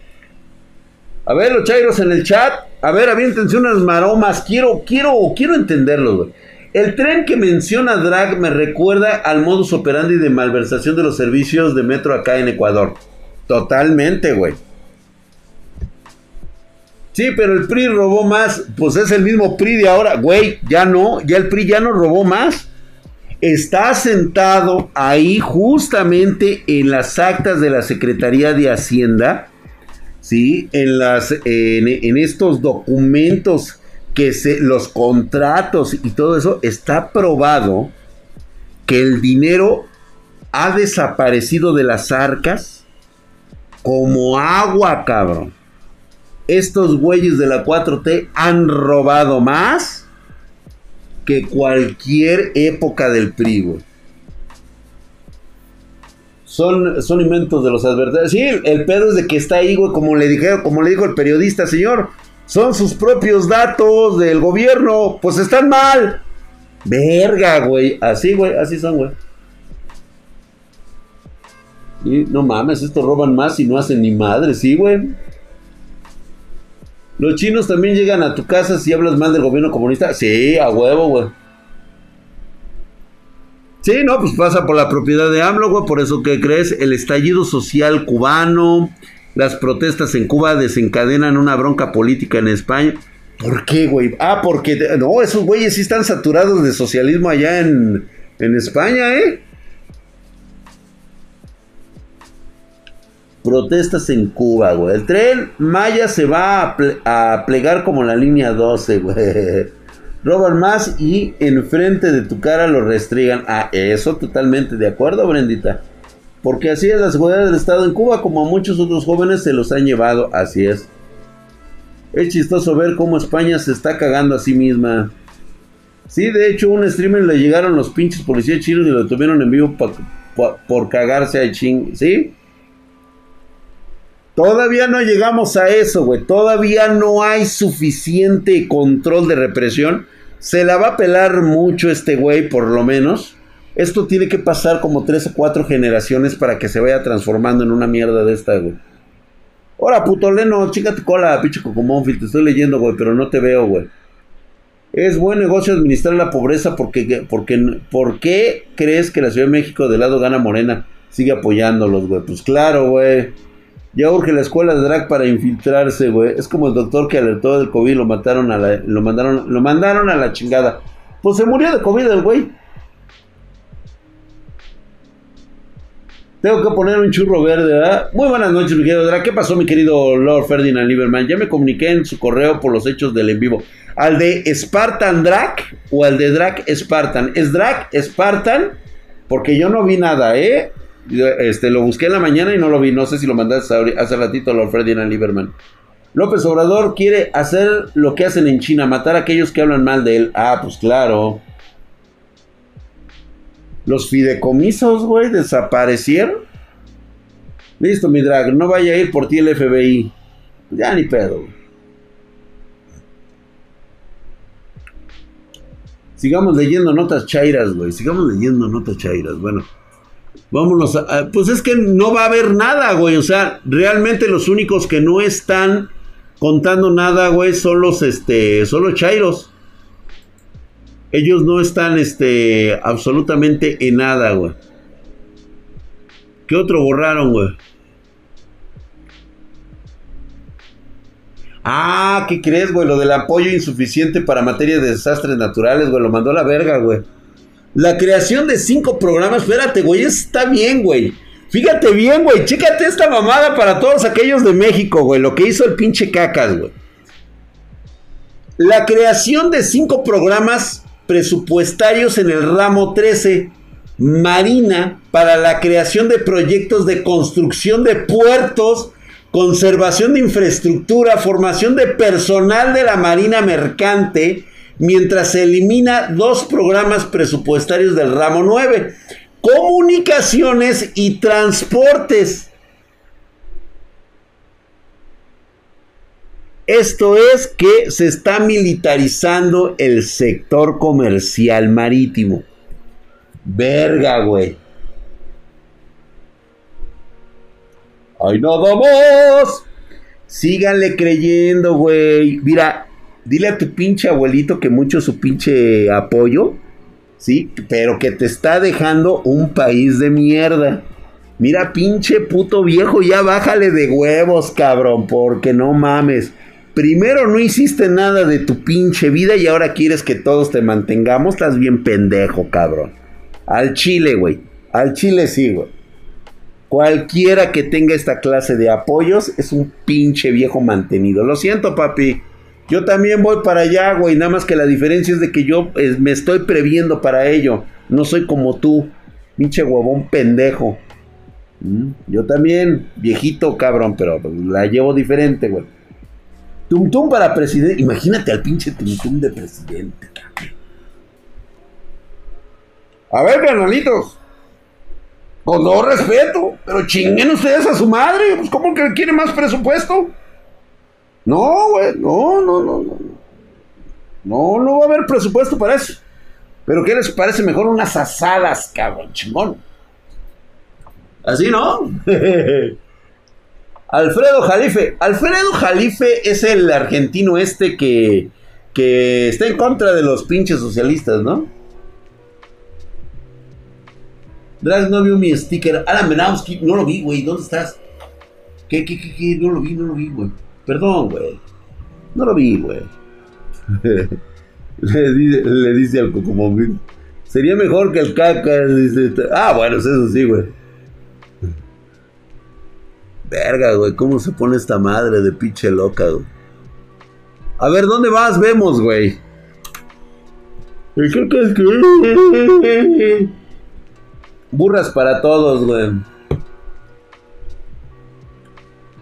A ver, los chairos en el chat. A ver, aviéntense unas maromas. Quiero, quiero, quiero entenderlo, güey. El tren que menciona Drag me recuerda al modus operandi de malversación de los servicios de metro acá en Ecuador. Totalmente, güey. Sí, pero el PRI robó más. Pues es el mismo PRI de ahora. Güey, ya no. Ya el PRI ya no robó más. Está sentado ahí justamente en las actas de la Secretaría de Hacienda. Sí, en, las, en, en estos documentos que se, los contratos y todo eso, está probado que el dinero ha desaparecido de las arcas como agua, cabrón. Estos güeyes de la 4T han robado más que cualquier época del PRI, Son, son inventos de los adversarios. Sí, el, pedo es de que está ahí, güey, como le dijeron, como le dijo el periodista, señor son sus propios datos del gobierno. Pues están mal. Verga, güey. Así, güey. Así son, güey. Y no mames, estos roban más y no hacen ni madre, sí, güey. Los chinos también llegan a tu casa si hablas mal del gobierno comunista. Sí, a huevo, güey. Sí, no, pues pasa por la propiedad de AMLO, güey. Por eso que crees, el estallido social cubano, las protestas en Cuba desencadenan una bronca política en España. ¿Por qué, güey? Ah, porque no, esos güeyes sí están saturados de socialismo allá en, en España, ¿eh? Protestas en Cuba, güey. El tren Maya se va a, plegar como la línea 12, güey. Roban más y enfrente de tu cara lo restringan. Ah, eso totalmente de acuerdo, Brendita. Porque así es la seguridad del Estado en Cuba, como a muchos otros jóvenes se los han llevado, así es. Es chistoso ver cómo España se está cagando a sí misma. Sí, de hecho, un streamer le llegaron los pinches policías chinos y lo tuvieron en vivo por cagarse a ching. ¿Sí? Todavía no llegamos a eso, güey. Todavía no hay suficiente control de represión. Se la va a pelar mucho este güey, por lo menos. Esto tiene que pasar como tres o cuatro generaciones para que se vaya transformando en una mierda de esta, güey. Hola, puto Leno, chica tu cola, pinche Cocomonfil, te estoy leyendo, güey, pero no te veo, güey. Es buen negocio administrar la pobreza porque, porque, ¿por qué crees que la Ciudad de México del lado gana Morena? Sigue apoyándolos, güey. Pues claro, güey. Ya urge la escuela de drag para infiltrarse, güey. Es como el doctor que alertó del COVID, lo mataron a la, lo mandaron, lo mandaron a la chingada. Pues se murió de COVID el güey. Tengo que poner un churro verde, ¿verdad? Muy buenas noches, mi querido. ¿Qué pasó, mi querido Lord Ferdinand Lieberman? Ya me comuniqué en su correo por los hechos del en vivo. ¿Al de Spartan Drac o al de Drac Spartan? ¿Es Drac Spartan? Porque yo no vi nada, ¿eh? Este, lo busqué en la mañana y no lo vi. No sé si lo mandaste hace ratito, Lord Ferdinand Lieberman. López Obrador quiere hacer lo que hacen en China, matar a aquellos que hablan mal de él. Ah, pues claro. Los fideicomisos, güey, desaparecieron. Listo, mi drag, no vaya a ir por ti el FBI. Ya ni pedo. Sigamos leyendo notas chairas, güey. Sigamos leyendo notas chairas. Bueno, vámonos a, Pues es que no va a haber nada, güey. O sea, realmente los únicos que no están contando nada, güey, son los, este, son los chairos. Ellos no están, este, absolutamente en nada, güey. ¿Qué otro borraron, güey? Ah, ¿qué crees, güey? Lo del apoyo insuficiente para materia de desastres naturales, güey. Lo mandó a la verga, güey. La creación de cinco programas, espérate, güey. Está bien, güey. Fíjate bien, güey. Chécate esta mamada para todos aquellos de México, güey. Lo que hizo el pinche cacas, güey. La creación de cinco programas presupuestarios en el ramo 13 Marina para la creación de proyectos de construcción de puertos conservación de infraestructura, formación de personal de la Marina Mercante, mientras se elimina dos programas presupuestarios del ramo 9, comunicaciones y transportes. Esto es que se está militarizando el sector comercial marítimo. Verga, güey. ¡Ay, nada más! Síganle creyendo, güey. Mira, dile a tu pinche abuelito que mucho su pinche apoyo, ¿sí? Pero que te está dejando un país de mierda. Mira, pinche puto viejo, ya bájale de huevos, cabrón, porque no mames. Primero no hiciste nada de tu pinche vida y ahora quieres que todos te mantengamos. Estás bien pendejo, cabrón. Al chile, güey. Al chile sí, güey. Cualquiera que tenga esta clase de apoyos es un pinche viejo mantenido. Lo siento, papi. Yo también voy para allá, güey. Nada más que la diferencia es de que yo eh, me estoy previendo para ello. No soy como tú. Pinche huevón pendejo. Mm, yo también, viejito cabrón, pero la llevo diferente, güey. Tum tum para presidente. Imagínate al pinche tum tum de presidente. A ver, carnalitos. Con todo respeto, pero chinguen ustedes a su madre. Pues, ¿cómo que quiere más presupuesto? No, güey, no, no, no, no. No, no va a haber presupuesto para eso. Pero ¿qué les parece mejor unas asadas, cabrón, chingón? Así, ¿no? Alfredo Jalife. Alfredo Jalife es el argentino este que, que está en contra de los pinches socialistas, ¿no? Drag no vio mi sticker. Alan Menowski, no lo vi, güey. ¿Dónde estás? ¿Qué, qué, qué? No lo vi, no lo vi, güey. Perdón, güey. No lo vi, güey. le, dice, le dice al. Sería mejor que el caca. Ah, bueno, eso sí, güey. Verga, güey. ¿Cómo se pone esta madre de pinche loca, güey? A ver, ¿dónde vas? Vemos, güey. Burras para todos, güey.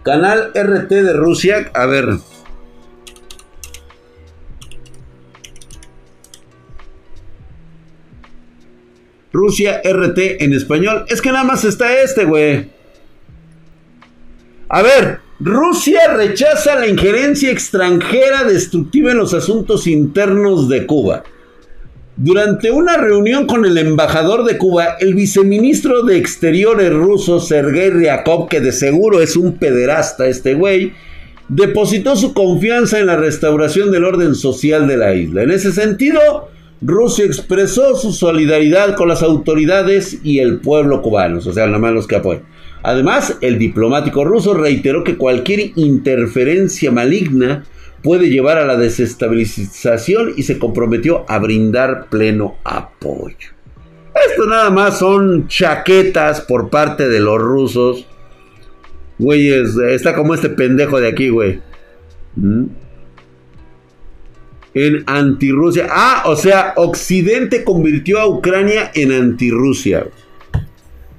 Canal RT de Rusia. A ver. Rusia RT en español. Es que nada más está este, güey. A ver, Rusia rechaza la injerencia extranjera destructiva en los asuntos internos de Cuba. Durante una reunión con el embajador de Cuba, el viceministro de Exteriores ruso, Sergei Ryakov, que de seguro es un pederasta este güey, depositó su confianza en la restauración del orden social de la isla. En ese sentido, Rusia expresó su solidaridad con las autoridades y el pueblo cubano, o sea, nada más los que apoyan. Además, el diplomático ruso reiteró que cualquier interferencia maligna puede llevar a la desestabilización y se comprometió a brindar pleno apoyo. Esto nada más son chaquetas por parte de los rusos. Güeyes, está como este pendejo de aquí, güey. ¿Mm? En antirrusia. Ah, o sea, Occidente convirtió a Ucrania en antirrusia.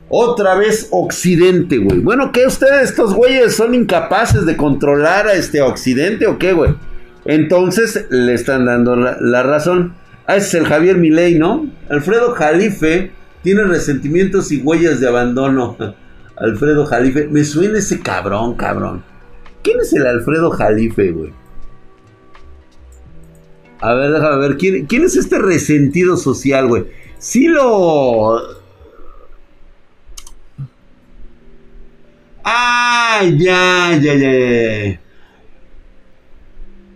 Otra vez Occidente, güey. Bueno, ¿qué ustedes, estos güeyes, son incapaces de controlar a este Occidente o qué, güey? Entonces le están dando la, razón. Ah, ese es el Javier Milei, ¿no? Alfredo Jalife tiene resentimientos y huellas de abandono. Alfredo Jalife. Me suena ese cabrón, cabrón. ¿Quién es el Alfredo Jalife, güey? A ver, déjame ver. ¿Quién, quién es este resentido social, güey? Sí lo... Ah, ya, ya, ya.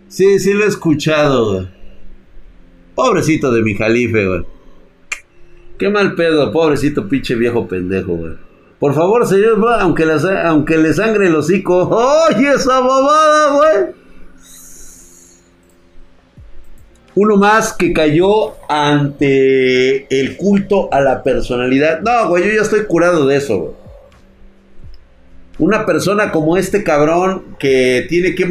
Sí, sí lo he escuchado, güey. Pobrecito de mi jalife, güey. Qué mal pedo, pobrecito pinche viejo pendejo, güey. Por favor, señor, aunque, aunque le sangre el hocico. ¡Oye, esa bobada, güey! Uno más que cayó ante el culto a la personalidad. No, güey, yo ya estoy curado de eso, güey. Una persona como este cabrón que tiene que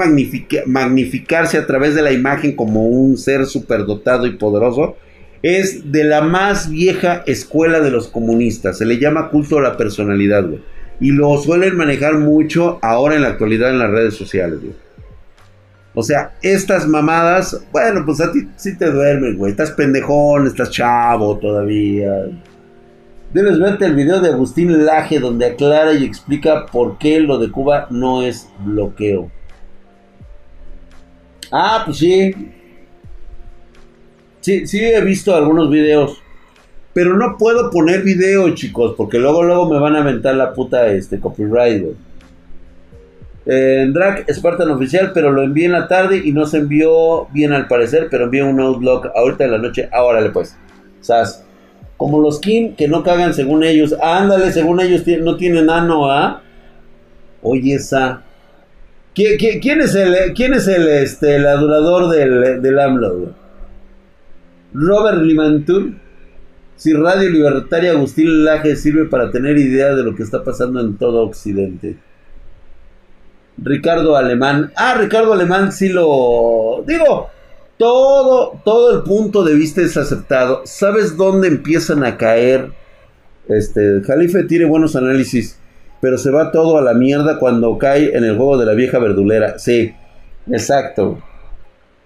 magnificarse a través de la imagen como un ser superdotado y poderoso, es de la más vieja escuela de los comunistas. Se le llama culto a la personalidad, güey. Y lo suelen manejar mucho ahora en la actualidad en las redes sociales, güey. O sea, estas mamadas, bueno, pues a ti sí te duermen, güey. Estás pendejón, estás chavo todavía. Debes verte el video de Agustín Laje donde aclara y explica por qué lo de Cuba no es bloqueo. Ah, pues sí. Sí, sí he visto algunos videos. Pero no puedo poner video, chicos, porque luego luego me van a aventar la puta este copyright, güey. Eh, Drag Spartan oficial, pero lo envié en la tarde y no se envió bien al parecer, pero envié un outlook ahorita en la noche. Ahora le pues. Sas. Como los Kim que no cagan según ellos. Ándale, según ellos no tienen ano, ¿ah? Oye, esa. ¿Quién, es el, quién es el, este, del, del AMLO? Robert Limantur. Si Radio Libertaria Agustín Laje sirve para tener idea de lo que está pasando en todo Occidente. Ricardo Alemán. Ah, Ricardo Alemán sí lo. Digo, todo, todo el punto de vista es aceptado. ¿Sabes dónde empiezan a caer? Este, Jalife tiene buenos análisis, pero se va todo a la mierda cuando cae en el juego de la vieja verdulera. Sí, exacto.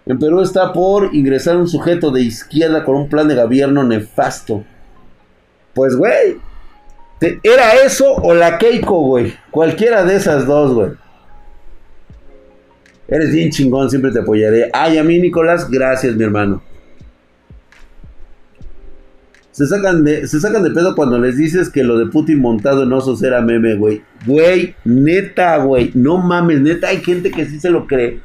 En Perú está por ingresar un sujeto de izquierda con un plan de gobierno nefasto. Pues, güey, ¿era eso o la Keiko, güey? Cualquiera de esas dos, güey. Eres bien chingón, siempre te apoyaré. Ay, a mí, Nicolás, gracias, mi hermano. Se sacan, de, se sacan de pedo cuando les dices que lo de Putin montado en osos era meme, güey. Güey, neta, güey. No mames, neta, hay gente que sí se lo cree.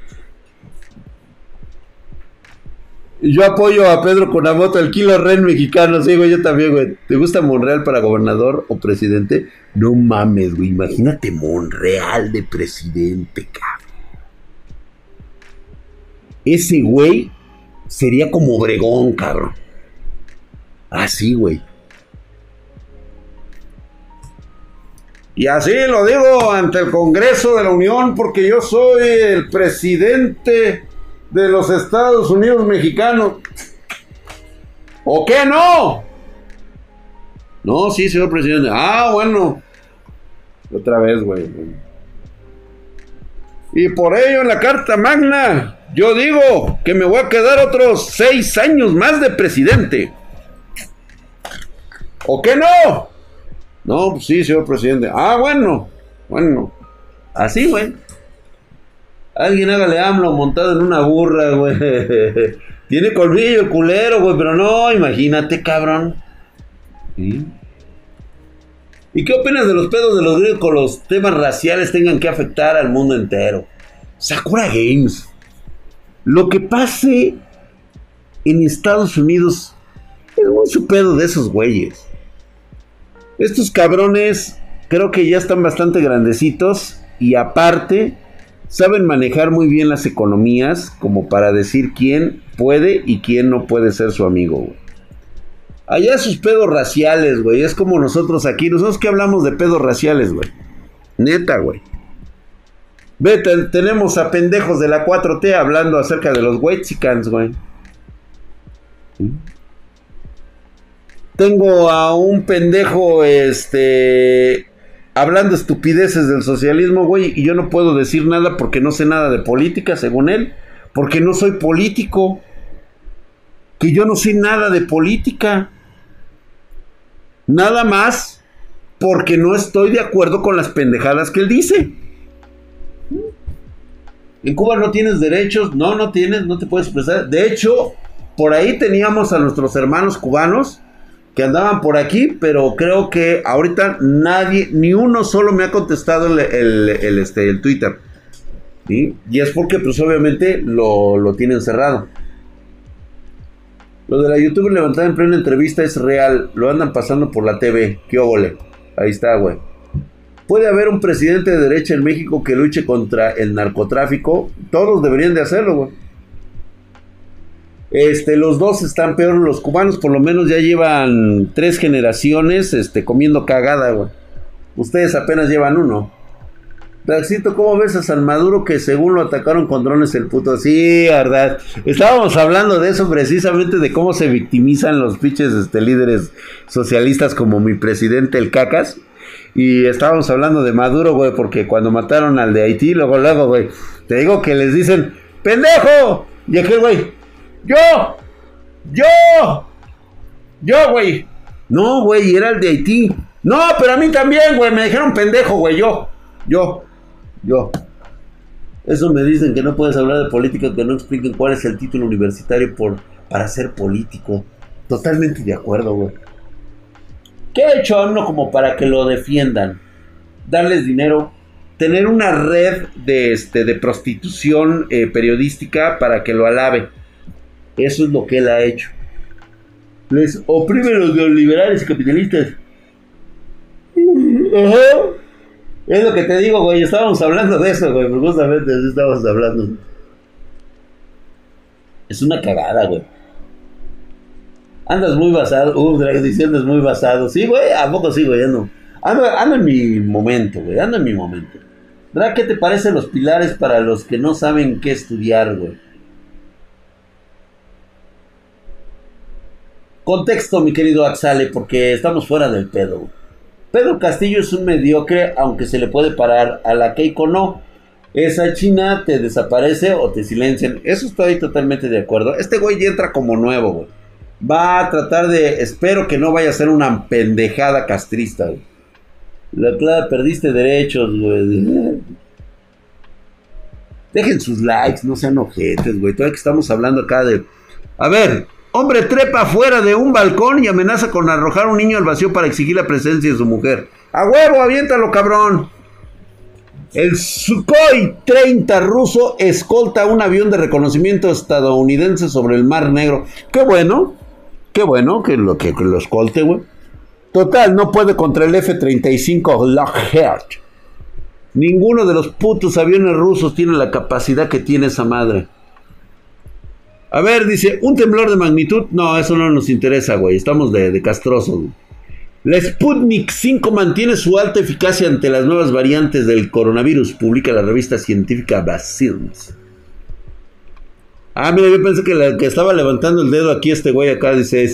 Yo apoyo a Pedro Conamoto, el kilo ren mexicano. Sí, güey, yo también, güey. ¿Te gusta Monreal para gobernador o presidente? No mames, güey. Imagínate Monreal de presidente, cabrón ese güey sería como Obregón, cabrón. Así, güey. Y así lo digo ante el Congreso de la Unión porque yo soy el presidente de los Estados Unidos mexicanos. ¿O qué no? No, sí, señor presidente. Ah, bueno. Otra vez, güey. Y por ello en la Carta Magna yo digo que me voy a quedar otros seis años más de presidente. ¿O qué no? No, pues sí, señor presidente. Ah, bueno, bueno. Así, güey. Alguien hágale AMLO montado en una burra, güey. Tiene colmillo culero, güey, pero no, imagínate, cabrón. ¿Y qué opinas de los pedos de los griegos con los temas raciales tengan que afectar al mundo entero? Sakura Games. Lo que pase en Estados Unidos es muy pedo de esos güeyes. Estos cabrones creo que ya están bastante grandecitos y aparte saben manejar muy bien las economías como para decir quién puede y quién no puede ser su amigo. Allá sus pedos raciales, güey. Es como nosotros aquí. Nosotros que hablamos de pedos raciales, güey. Neta, güey. Ve, tenemos a pendejos de la 4T hablando acerca de los Wexicans, güey. Tengo a un pendejo, este, hablando estupideces del socialismo, güey, y yo no puedo decir nada porque no sé nada de política, según él, porque no soy político, que yo no sé nada de política. Nada más porque no estoy de acuerdo con las pendejadas que él dice. En Cuba no tienes derechos, no, no tienes, no te puedes expresar. De hecho, por ahí teníamos a nuestros hermanos cubanos que andaban por aquí, pero creo que ahorita nadie, ni uno solo me ha contestado el, este, el Twitter. Y es porque, pues obviamente, lo, lo tienen cerrado. Lo de la youtuber levantada en plena entrevista es real. Lo andan pasando por la TV. ¿Qué óvole? Ahí está, güey. ¿Puede haber un presidente de derecha en México que luche contra el narcotráfico? Todos deberían de hacerlo, güey. Este, los dos están peor. Los cubanos por lo menos ya llevan tres generaciones este, comiendo cagada, güey. Ustedes apenas llevan uno. Daxito, ¿cómo ves a San Maduro que según lo atacaron con drones el puto? Sí, verdad. Estábamos hablando de eso precisamente, de cómo se victimizan los pinches este, líderes socialistas como mi presidente el Cacas. Y estábamos hablando de Maduro, güey, porque cuando mataron al de Haití, luego, luego, güey, te digo que les dicen, ¡pendejo! Y aquel, güey, ¡yo! ¡yo! ¡yo, güey! No, güey, era el de Haití. No, pero a mí también, güey, me dijeron pendejo, güey, yo, yo. Yo. Eso me dicen que no puedes hablar de política, que no expliquen cuál es el título universitario por, para ser político. Totalmente de acuerdo, güey. ¿Qué ha hecho AMLO como para que lo defiendan? Darles dinero, tener una red de, este, de prostitución eh, periodística para que lo alabe. Eso es lo que él ha hecho. Les oprime los neoliberales y capitalistas. Es lo que te digo, güey. Estábamos hablando de eso, güey. Justamente así estábamos hablando. Es una cagada, güey. Andas muy basado. Uh, diciendo es muy basado. Sí, güey. ¿A poco sí, güey? Ando, ando, en mi momento, güey. Ando en mi momento. Drag, ¿qué te parecen los pilares para los que no saben qué estudiar, güey? Contexto, mi querido Axale, porque estamos fuera del pedo. Pedro Castillo es un mediocre, aunque se le puede parar. A la Keiko no. Esa China te desaparece o te silencian. Eso estoy totalmente de acuerdo. Este güey entra como nuevo, güey. Va a tratar de. Espero que no vaya a ser una pendejada castrista. La clave, perdiste derechos, güey. Dejen sus likes, no sean ojetes, güey. Todavía que estamos hablando acá de. A ver, Hombre trepa fuera de un balcón y amenaza con arrojar un niño al vacío para exigir la presencia de su mujer. ¡A huevo, aviéntalo, cabrón! El Sukhoi 30 ruso escolta un avión de reconocimiento estadounidense sobre el Mar Negro. ¡Qué bueno! ¡Qué bueno que lo, que, escolte, güey! Total, no puede contra el F-35 Lockheed. Ninguno de los putos aviones rusos tiene la capacidad que tiene esa madre. A ver, dice, un temblor de magnitud. No, eso no nos interesa, güey. Estamos de, de castrosos. La Sputnik 5 mantiene su alta eficacia ante las nuevas variantes del coronavirus, publica la revista científica Bacillus. Ah, mira, yo pensé que, la, que estaba levantando el dedo aquí este güey acá, dice,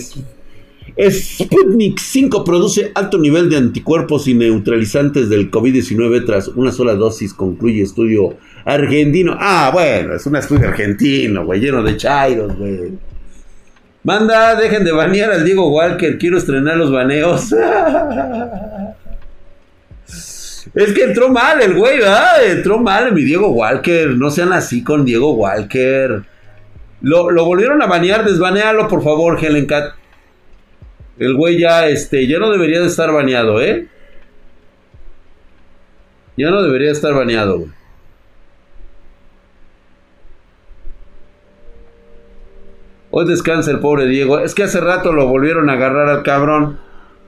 Sputnik 5 produce alto nivel de anticuerpos y neutralizantes del COVID-19 tras una sola dosis, concluye estudio argentino. Ah, bueno, es un estudio argentino, güey, lleno de chairos, güey. Manda, dejen de banear al Diego Walker, quiero estrenar los baneos. es que entró mal el güey, ¿verdad? Entró mal mi Diego Walker, no sean así con Diego Walker. Lo, lo volvieron a banear, desbanealo por favor, Helen Cat. El güey ya, este, ya no debería de estar baneado, ¿eh? Ya no debería estar baneado. Hoy descansa el pobre Diego. Es que hace rato lo volvieron a agarrar al cabrón.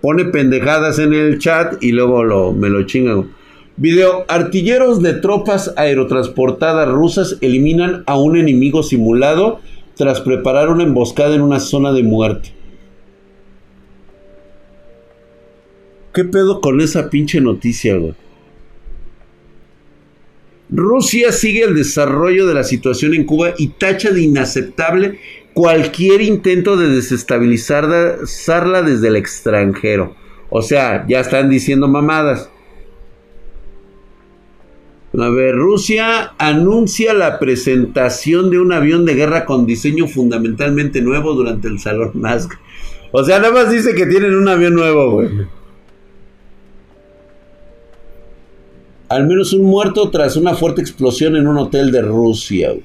Pone pendejadas en el chat y luego lo, me lo chingan. Video. Artilleros de tropas aerotransportadas rusas eliminan a un enemigo simulado tras preparar una emboscada en una zona de muerte. ¿Qué pedo con esa pinche noticia, güey? Rusia sigue el desarrollo de la situación en Cuba y tacha de inaceptable cualquier intento de desestabilizarla desde el extranjero. O sea, ya están diciendo mamadas. A ver, Rusia anuncia la presentación de un avión de guerra con diseño fundamentalmente nuevo durante el Salón Nazca. O sea, nada más dice que tienen un avión nuevo, güey. Al menos un muerto tras una fuerte explosión en un hotel de Rusia.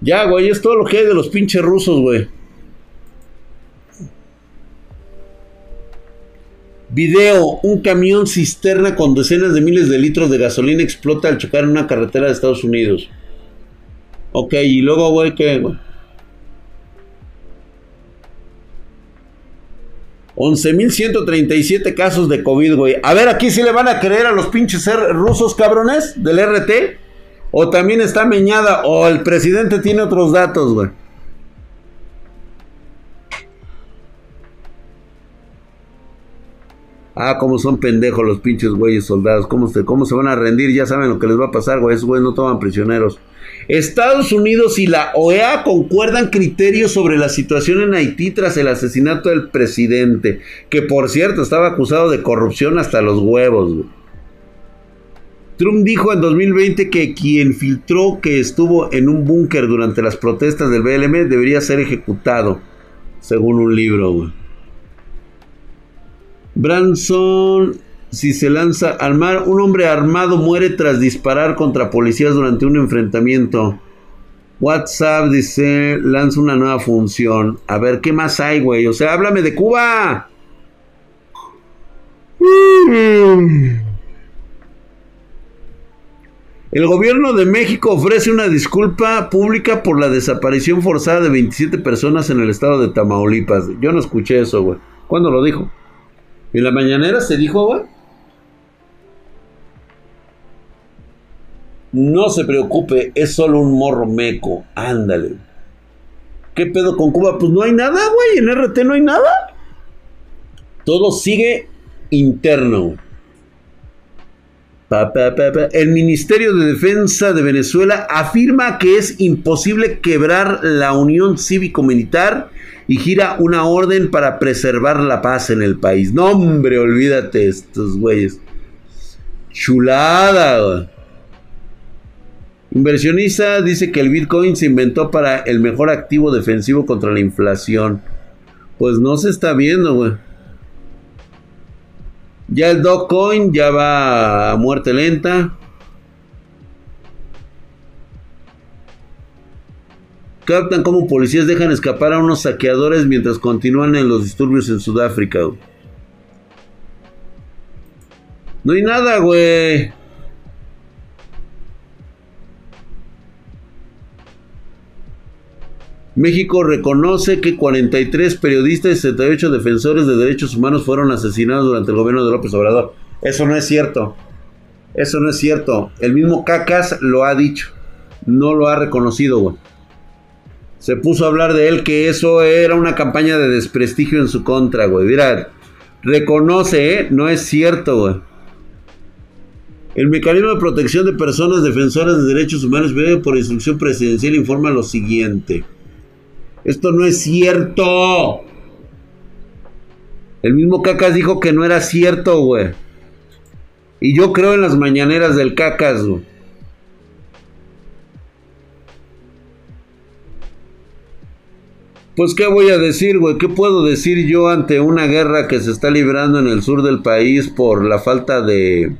Ya, güey, es todo lo que hay de los pinches rusos, güey. Video, un camión cisterna con decenas de miles de litros de gasolina explota al chocar en una carretera de Estados Unidos. Ok, y luego, güey, ¿qué, güey? 11.137 casos de COVID, güey. A ver, aquí sí le van a creer a los pinches rusos cabrones del RT. O también está meñada. O el presidente tiene otros datos, güey. Ah, como son pendejos los pinches güeyes soldados. ¿Cómo se, ¿Cómo se van a rendir? Ya saben lo que les va a pasar, güey. Esos güeyes no toman prisioneros. Estados Unidos y la OEA concuerdan criterios sobre la situación en Haití tras el asesinato del presidente, que por cierto estaba acusado de corrupción hasta los huevos. Güey. Trump dijo en 2020 que quien filtró que estuvo en un búnker durante las protestas del BLM debería ser ejecutado, según un libro. Güey. Branson, si se lanza al mar, un hombre armado muere tras disparar contra policías durante un enfrentamiento. WhatsApp dice, lanza una nueva función. A ver, ¿qué más hay, güey? O sea, háblame de Cuba. El gobierno de México ofrece una disculpa pública por la desaparición forzada de 27 personas en el estado de Tamaulipas. Yo no escuché eso, güey. ¿Cuándo lo dijo? En la mañanera se dijo, güey. No se preocupe, es solo un morro meco. Ándale. ¿Qué pedo con Cuba? Pues no hay nada, güey. En RT no hay nada. Todo sigue interno. El Ministerio de Defensa de Venezuela afirma que es imposible quebrar la unión cívico-militar y gira una orden para preservar la paz en el país. No, hombre, olvídate estos güeyes. Chulada. Inversionista dice que el Bitcoin se inventó para el mejor activo defensivo contra la inflación. Pues no se está viendo, güey. Ya el Dogecoin ya va a muerte lenta. Captan cómo policías dejan escapar a unos saqueadores mientras continúan en los disturbios en Sudáfrica. No hay nada, güey. México reconoce que 43 periodistas y 78 defensores de derechos humanos fueron asesinados durante el gobierno de López Obrador. Eso no es cierto. Eso no es cierto. El mismo Cacas lo ha dicho. No lo ha reconocido, güey se puso a hablar de él que eso era una campaña de desprestigio en su contra, güey. Mira, reconoce, ¿eh? No es cierto, güey. El mecanismo de protección de personas defensoras de derechos humanos por instrucción presidencial informa lo siguiente. Esto no es cierto. El mismo Cacas dijo que no era cierto, güey. Y yo creo en las mañaneras del Cacas, güey. Pues qué voy a decir, güey, qué puedo decir yo ante una guerra que se está librando en el sur del país por la falta de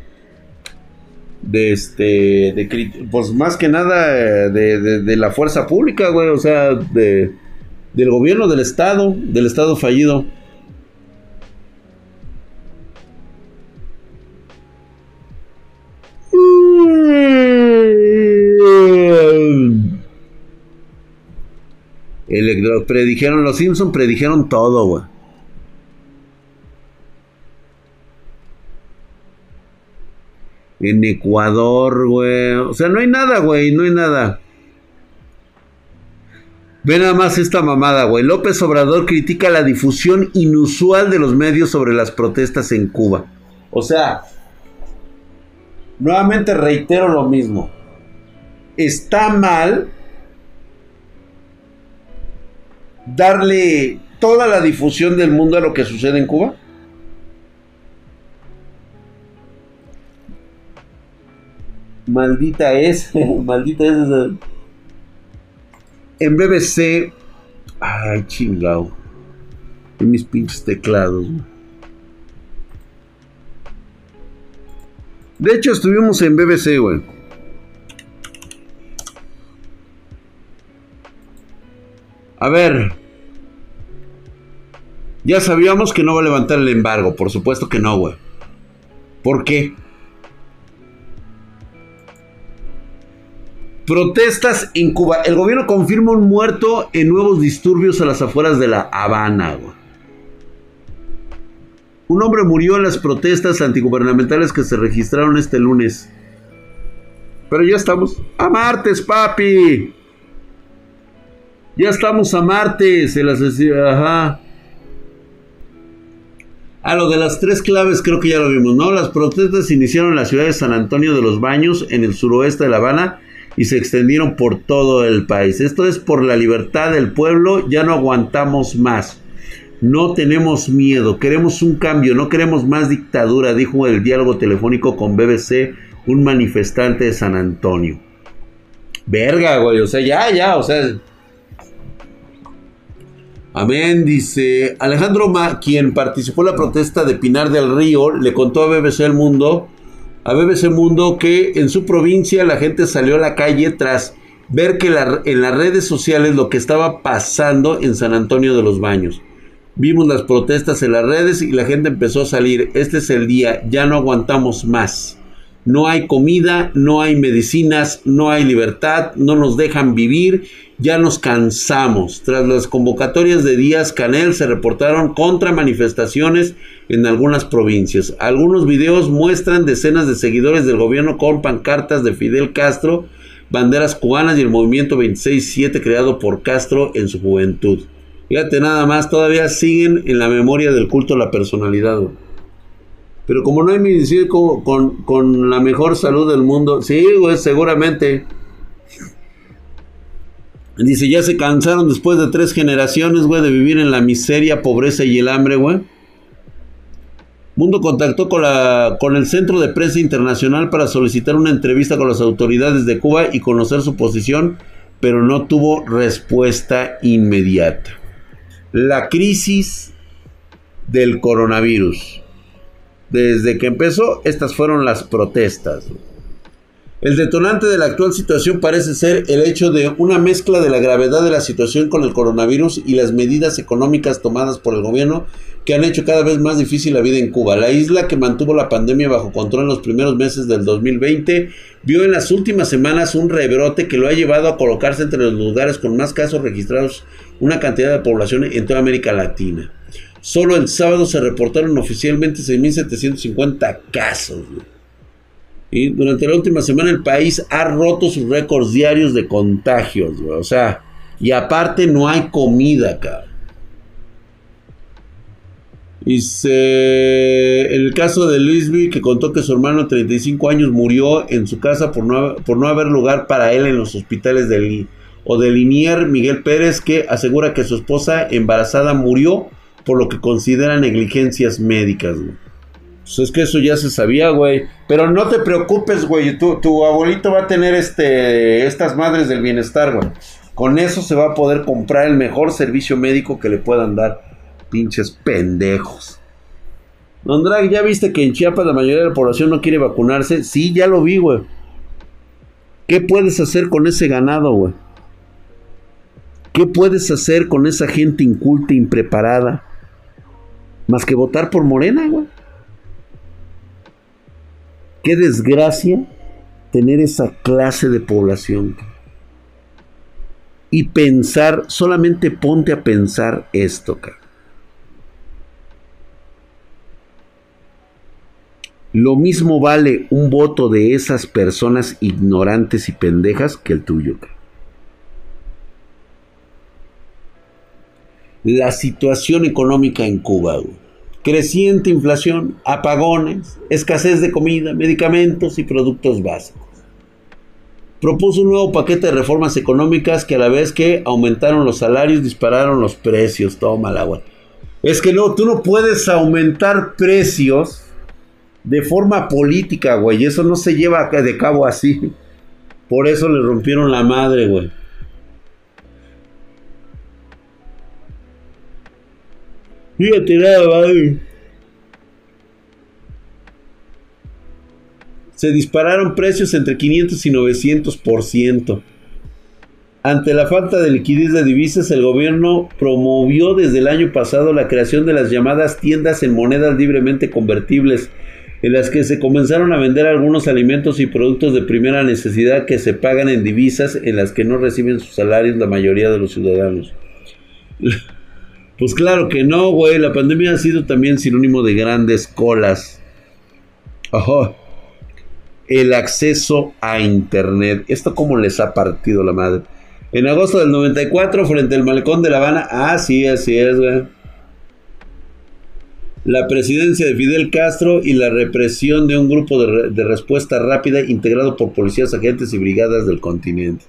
de este de pues más que nada de, de la fuerza pública, güey, o sea, de del gobierno del estado, del estado fallido. El, predijeron, los Simpson predijeron todo, güey. En Ecuador, güey. O sea, no hay nada, güey, no hay nada. Ve nada más esta mamada, güey. López Obrador critica la difusión inusual de los medios sobre las protestas en Cuba. O sea, nuevamente reitero lo mismo. Está mal darle toda la difusión del mundo a lo que sucede en Cuba? Maldita es, maldita es esa. En BBC, ay chingao, en mis pinches teclados. De hecho, estuvimos en BBC, güey. A ver. Ya sabíamos que no va a levantar el embargo. Por supuesto que no, güey. ¿Por qué? Protestas en Cuba. El gobierno confirma un muerto en nuevos disturbios a las afueras de La Habana. Güey. Un hombre murió en las protestas antigubernamentales que se registraron este lunes. Pero ya estamos a martes, papi. Ya estamos a martes. El asesino. Ajá. A lo de las tres claves creo que ya lo vimos, ¿no? Las protestas iniciaron en la ciudad de San Antonio de los Baños, en el suroeste de La Habana, y se extendieron por todo el país. Esto es por la libertad del pueblo, ya no aguantamos más. No tenemos miedo, queremos un cambio, no queremos más dictadura, dijo el diálogo telefónico con BBC un manifestante de San Antonio. Verga, güey, o sea, ya, ya, o sea. Amén, dice Alejandro Ma, quien participó en la protesta de Pinar del Río, le contó a BBC El Mundo, a BBC Mundo que en su provincia la gente salió a la calle tras ver que en las redes sociales lo que estaba pasando en San Antonio de los Baños. Vimos las protestas en las redes y la gente empezó a salir. Este es el día, ya no aguantamos más. No hay comida, no hay medicinas, no hay libertad, no nos dejan vivir, ya nos cansamos. Tras las convocatorias de Díaz Canel se reportaron contra manifestaciones en algunas provincias. Algunos videos muestran decenas de seguidores del gobierno con pancartas de Fidel Castro, banderas cubanas y el movimiento 26-7 creado por Castro en su juventud. Fíjate nada más, todavía siguen en la memoria del culto a la personalidad. Pero como no hay medicina con, con, la mejor salud del mundo, sí, güey, seguramente. Dice, ya se cansaron después de tres generaciones, güey, de vivir en la miseria, pobreza y el hambre, güey. Mundo contactó con, la, con el Centro de Prensa Internacional para solicitar una entrevista con las autoridades de Cuba y conocer su posición, pero no tuvo respuesta inmediata la crisis del coronavirus. Desde que empezó, estas fueron las protestas. El detonante de la actual situación parece ser el hecho de una mezcla de la gravedad de la situación con el coronavirus y las medidas económicas tomadas por el gobierno que han hecho cada vez más difícil la vida en Cuba. La isla que mantuvo la pandemia bajo control en los primeros meses del 2020 vio en las últimas semanas un rebrote que lo ha llevado a colocarse entre los lugares con más casos registrados, una cantidad de población en toda América Latina. Solo el sábado se reportaron oficialmente 6.750 casos. Y durante la última semana el país ha roto sus récords diarios de contagios, O sea, y aparte no hay comida, acá. Y se... el caso de Luisby, que contó que su hermano de 35 años murió en su casa por no, por no haber lugar para él en los hospitales de o de Linier Miguel Pérez, que asegura que su esposa embarazada murió por lo que considera negligencias médicas, pues es que eso ya se sabía, güey. Pero no te preocupes, güey. Tu, tu abuelito va a tener este, estas madres del bienestar, güey. Con eso se va a poder comprar el mejor servicio médico que le puedan dar. Pinches pendejos. Don Drag, ¿ya viste que en Chiapas la mayoría de la población no quiere vacunarse? Sí, ya lo vi, güey. ¿Qué puedes hacer con ese ganado, güey? ¿Qué puedes hacer con esa gente inculta, impreparada? Más que votar por Morena, güey. Qué desgracia tener esa clase de población. Y pensar, solamente ponte a pensar esto, cara. Lo mismo vale un voto de esas personas ignorantes y pendejas que el tuyo. Cara. La situación económica en Cuba, creciente inflación, apagones, escasez de comida, medicamentos y productos básicos. Propuso un nuevo paquete de reformas económicas que a la vez que aumentaron los salarios, dispararon los precios. Toma el agua. Es que no, tú no puedes aumentar precios de forma política, güey. Eso no se lleva de cabo así. Por eso le rompieron la madre, güey. Fíjate se dispararon precios entre 500 y 900%. Ante la falta de liquidez de divisas, el gobierno promovió desde el año pasado la creación de las llamadas tiendas en monedas libremente convertibles, en las que se comenzaron a vender algunos alimentos y productos de primera necesidad que se pagan en divisas en las que no reciben sus salarios la mayoría de los ciudadanos. Pues claro que no, güey. La pandemia ha sido también sinónimo de grandes colas. Ajá. El acceso a Internet. ¿Esto cómo les ha partido la madre? En agosto del 94, frente al malecón de La Habana. Ah, sí, así es, güey la presidencia de Fidel Castro y la represión de un grupo de, respuesta rápida integrado por policías, agentes y brigadas del continente.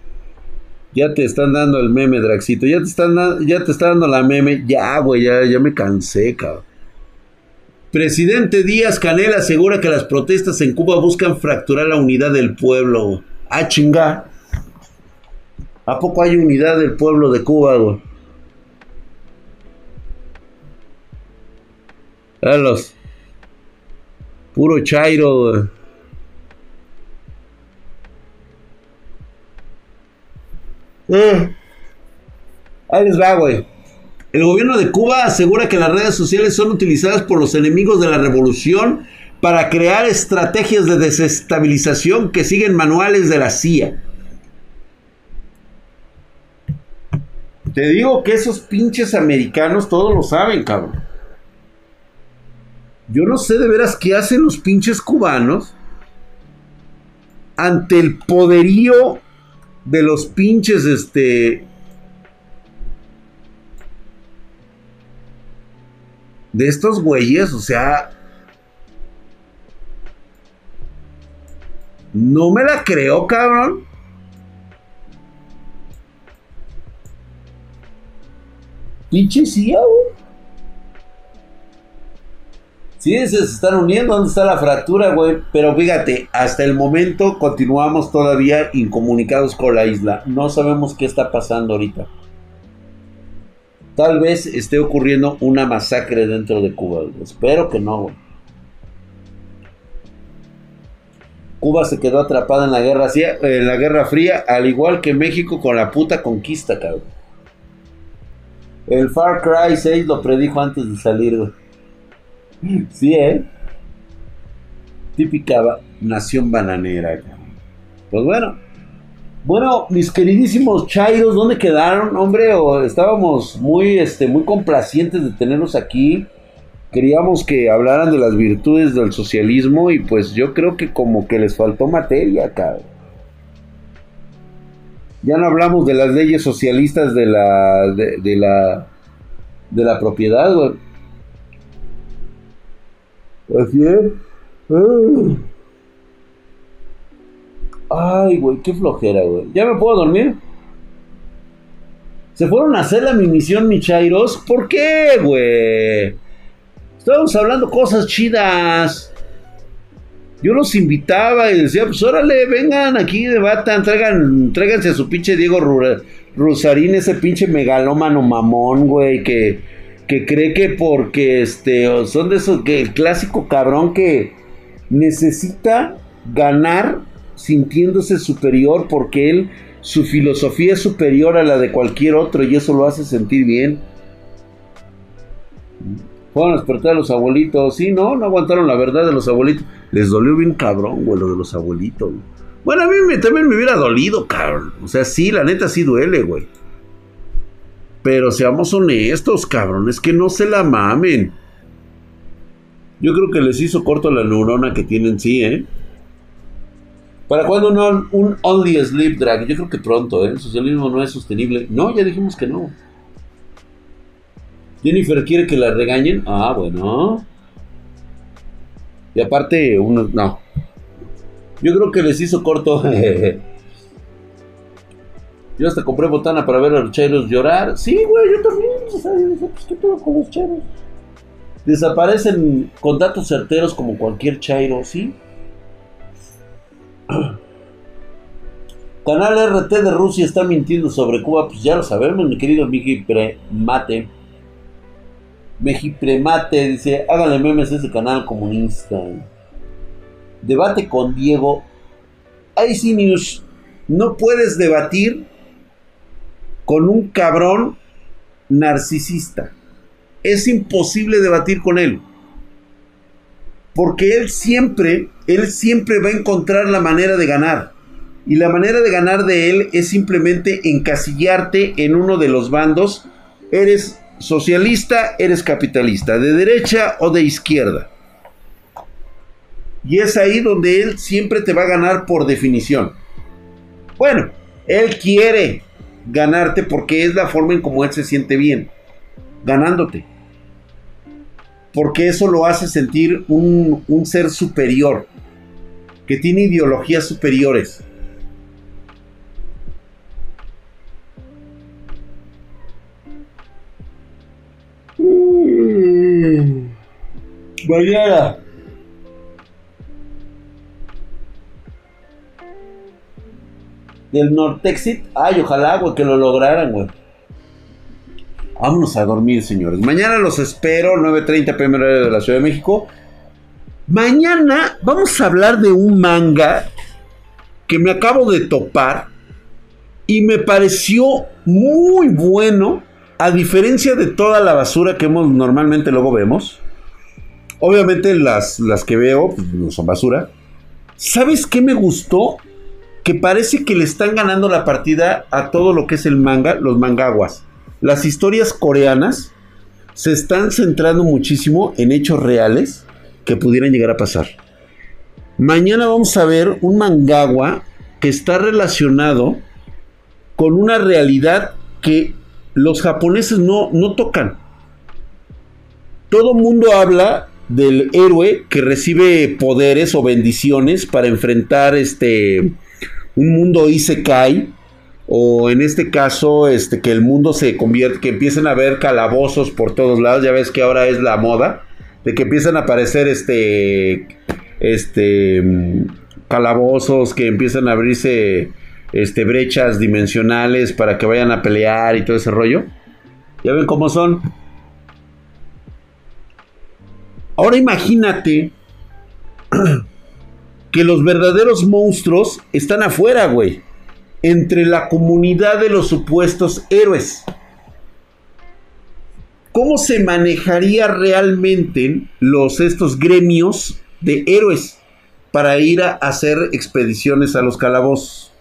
Ya te están dando el meme, Draxito. Ya te están ya te está dando la meme. Ya, güey, ya, ya me cansé, cabrón. Presidente Díaz Canel asegura que las protestas en Cuba buscan fracturar la unidad del pueblo. Ah, chinga. ¿A poco hay unidad del pueblo de Cuba, güey? Carlos. Puro chairo, eh. Ahí les va, güey. El gobierno de Cuba asegura que las redes sociales son utilizadas por los enemigos de la revolución para crear estrategias de desestabilización que siguen manuales de la CIA. Te digo que esos pinches americanos todos lo saben, cabrón. Yo no sé de veras qué hacen los pinches cubanos ante el poderío de los pinches, este... De estos güeyes, o sea... No me la creo, cabrón. Pinche CIA, Sí, se están uniendo, ¿dónde está la fractura, güey? Pero fíjate, hasta el momento continuamos todavía incomunicados con la isla. No sabemos qué está pasando ahorita. Tal vez esté ocurriendo una masacre dentro de Cuba. Espero que no, güey. Cuba se quedó atrapada en la guerra en la Guerra Fría, al igual que México con la puta conquista, cabrón. El Far Cry 6 lo predijo antes de salir, güey. Sí, ¿eh? Típica nación bananera. Pues bueno. Bueno, mis queridísimos chairos, ¿dónde quedaron, hombre? Estábamos muy, este, muy complacientes de tenerlos aquí. Queríamos que hablaran de las virtudes del socialismo y pues yo creo que como que les faltó materia, cabrón. Ya no hablamos de las leyes socialistas de la, de, la, de la propiedad, güey. Así es. Ay, güey, qué flojera, güey. ¿Ya me puedo dormir? Se fueron a hacer la misión Michairos. ¿Por qué, güey? Estábamos hablando cosas chidas. Yo los invitaba y decía, pues órale, vengan aquí, debatan, traigan, tráiganse a su pinche Diego Rusarín, ese pinche megalómano mamón, güey, que que cree que porque este son de esos que el clásico cabrón que necesita ganar sintiéndose superior porque él su filosofía es superior a la de cualquier otro y eso lo hace sentir bien. Fueron a despertar a los abuelitos. Sí, no, no aguantaron la verdad de los abuelitos. Les dolió bien cabrón, güey, lo de los abuelitos. Bueno, a mí también me hubiera dolido, cabrón. O sea, sí, la neta sí duele, güey. Pero seamos honestos, cabrón, es que no se la mamen. Yo creo que les hizo corto la neurona que tienen, sí, ¿eh? ¿Para cuándo un, un Only Sleep Drag? Yo creo que pronto, ¿eh? El socialismo no es sostenible. No, ya dijimos que no. Jennifer quiere que la regañen. Ah, bueno. Y aparte, uno, no. Yo creo que les hizo corto Yo hasta compré botana para ver a los cheros llorar. Sí, güey, yo también. pues, ¿qué todo con los cheros? Desaparecen con datos certeros como cualquier chairo, ¿sí? Canal RT de Rusia está mintiendo sobre Cuba. Pues ya lo sabemos, mi querido Miji Premate. Meji Premate dice: háganle memes a ese canal comunista. debate con Diego. IC News, no puedes debatir con un cabrón narcisista. Es imposible debatir con él. Porque él siempre, él siempre va a encontrar la manera de ganar. Y la manera de ganar de él es simplemente encasillarte en uno de los bandos. Eres socialista, eres capitalista, de derecha o de izquierda. Y es ahí donde él siempre te va a ganar por definición. Bueno, él quiere ganarte porque es la forma en cómo él se siente bien, ganándote. Porque eso lo hace sentir un, un ser superior, que tiene ideologías superiores. Mañana. Del Nortexit. Ay, ojalá, güey, que lo lograran, güey. Vámonos a dormir, señores. Mañana los espero, 9.30 pm de la Ciudad de México. Mañana vamos a hablar de un manga que me acabo de topar y me pareció muy bueno, a diferencia de toda la basura que hemos, normalmente luego vemos. Obviamente las, las que veo pues, no son basura. ¿Sabes qué me gustó? Que parece que le están ganando la partida a todo lo que es el manga, los mangaguas. Las historias coreanas se están centrando muchísimo en hechos reales que pudieran llegar a pasar. Mañana vamos a ver un mangagua que está relacionado con una realidad que los japoneses no, no tocan. Todo mundo habla del héroe que recibe poderes o bendiciones para enfrentar este un mundo isekai o en este caso este que el mundo se convierte que empiecen a haber calabozos por todos lados, ya ves que ahora es la moda de que empiezan a aparecer este este calabozos que empiezan a abrirse este brechas dimensionales para que vayan a pelear y todo ese rollo. Ya ven cómo son. Ahora imagínate que los verdaderos monstruos están afuera, güey. Entre la comunidad de los supuestos héroes. ¿Cómo se manejaría realmente los estos gremios de héroes para ir a hacer expediciones a los calabozos?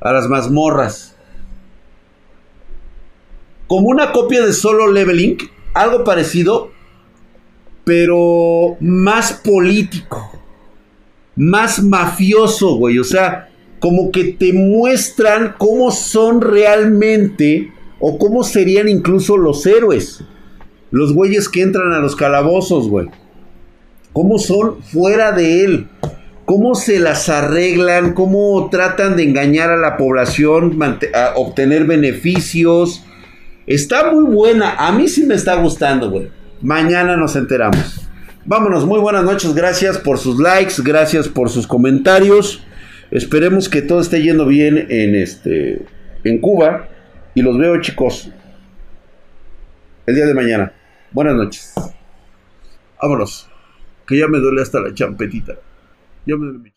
A las mazmorras. Como una copia de Solo Leveling, algo parecido, pero más político, más mafioso, güey. O sea, como que te muestran cómo son realmente o cómo serían incluso los héroes. Los güeyes que entran a los calabozos, güey. Cómo son fuera de él. Cómo se las arreglan, cómo tratan de engañar a la población, obtener beneficios. Está muy buena. A mí sí me está gustando, güey. Mañana nos enteramos. Vámonos, muy buenas noches. Gracias por sus likes, gracias por sus comentarios. Esperemos que todo esté yendo bien en este en Cuba y los veo, chicos, el día de mañana. Buenas noches. Vámonos. Que ya me duele hasta la champetita. Ya me duele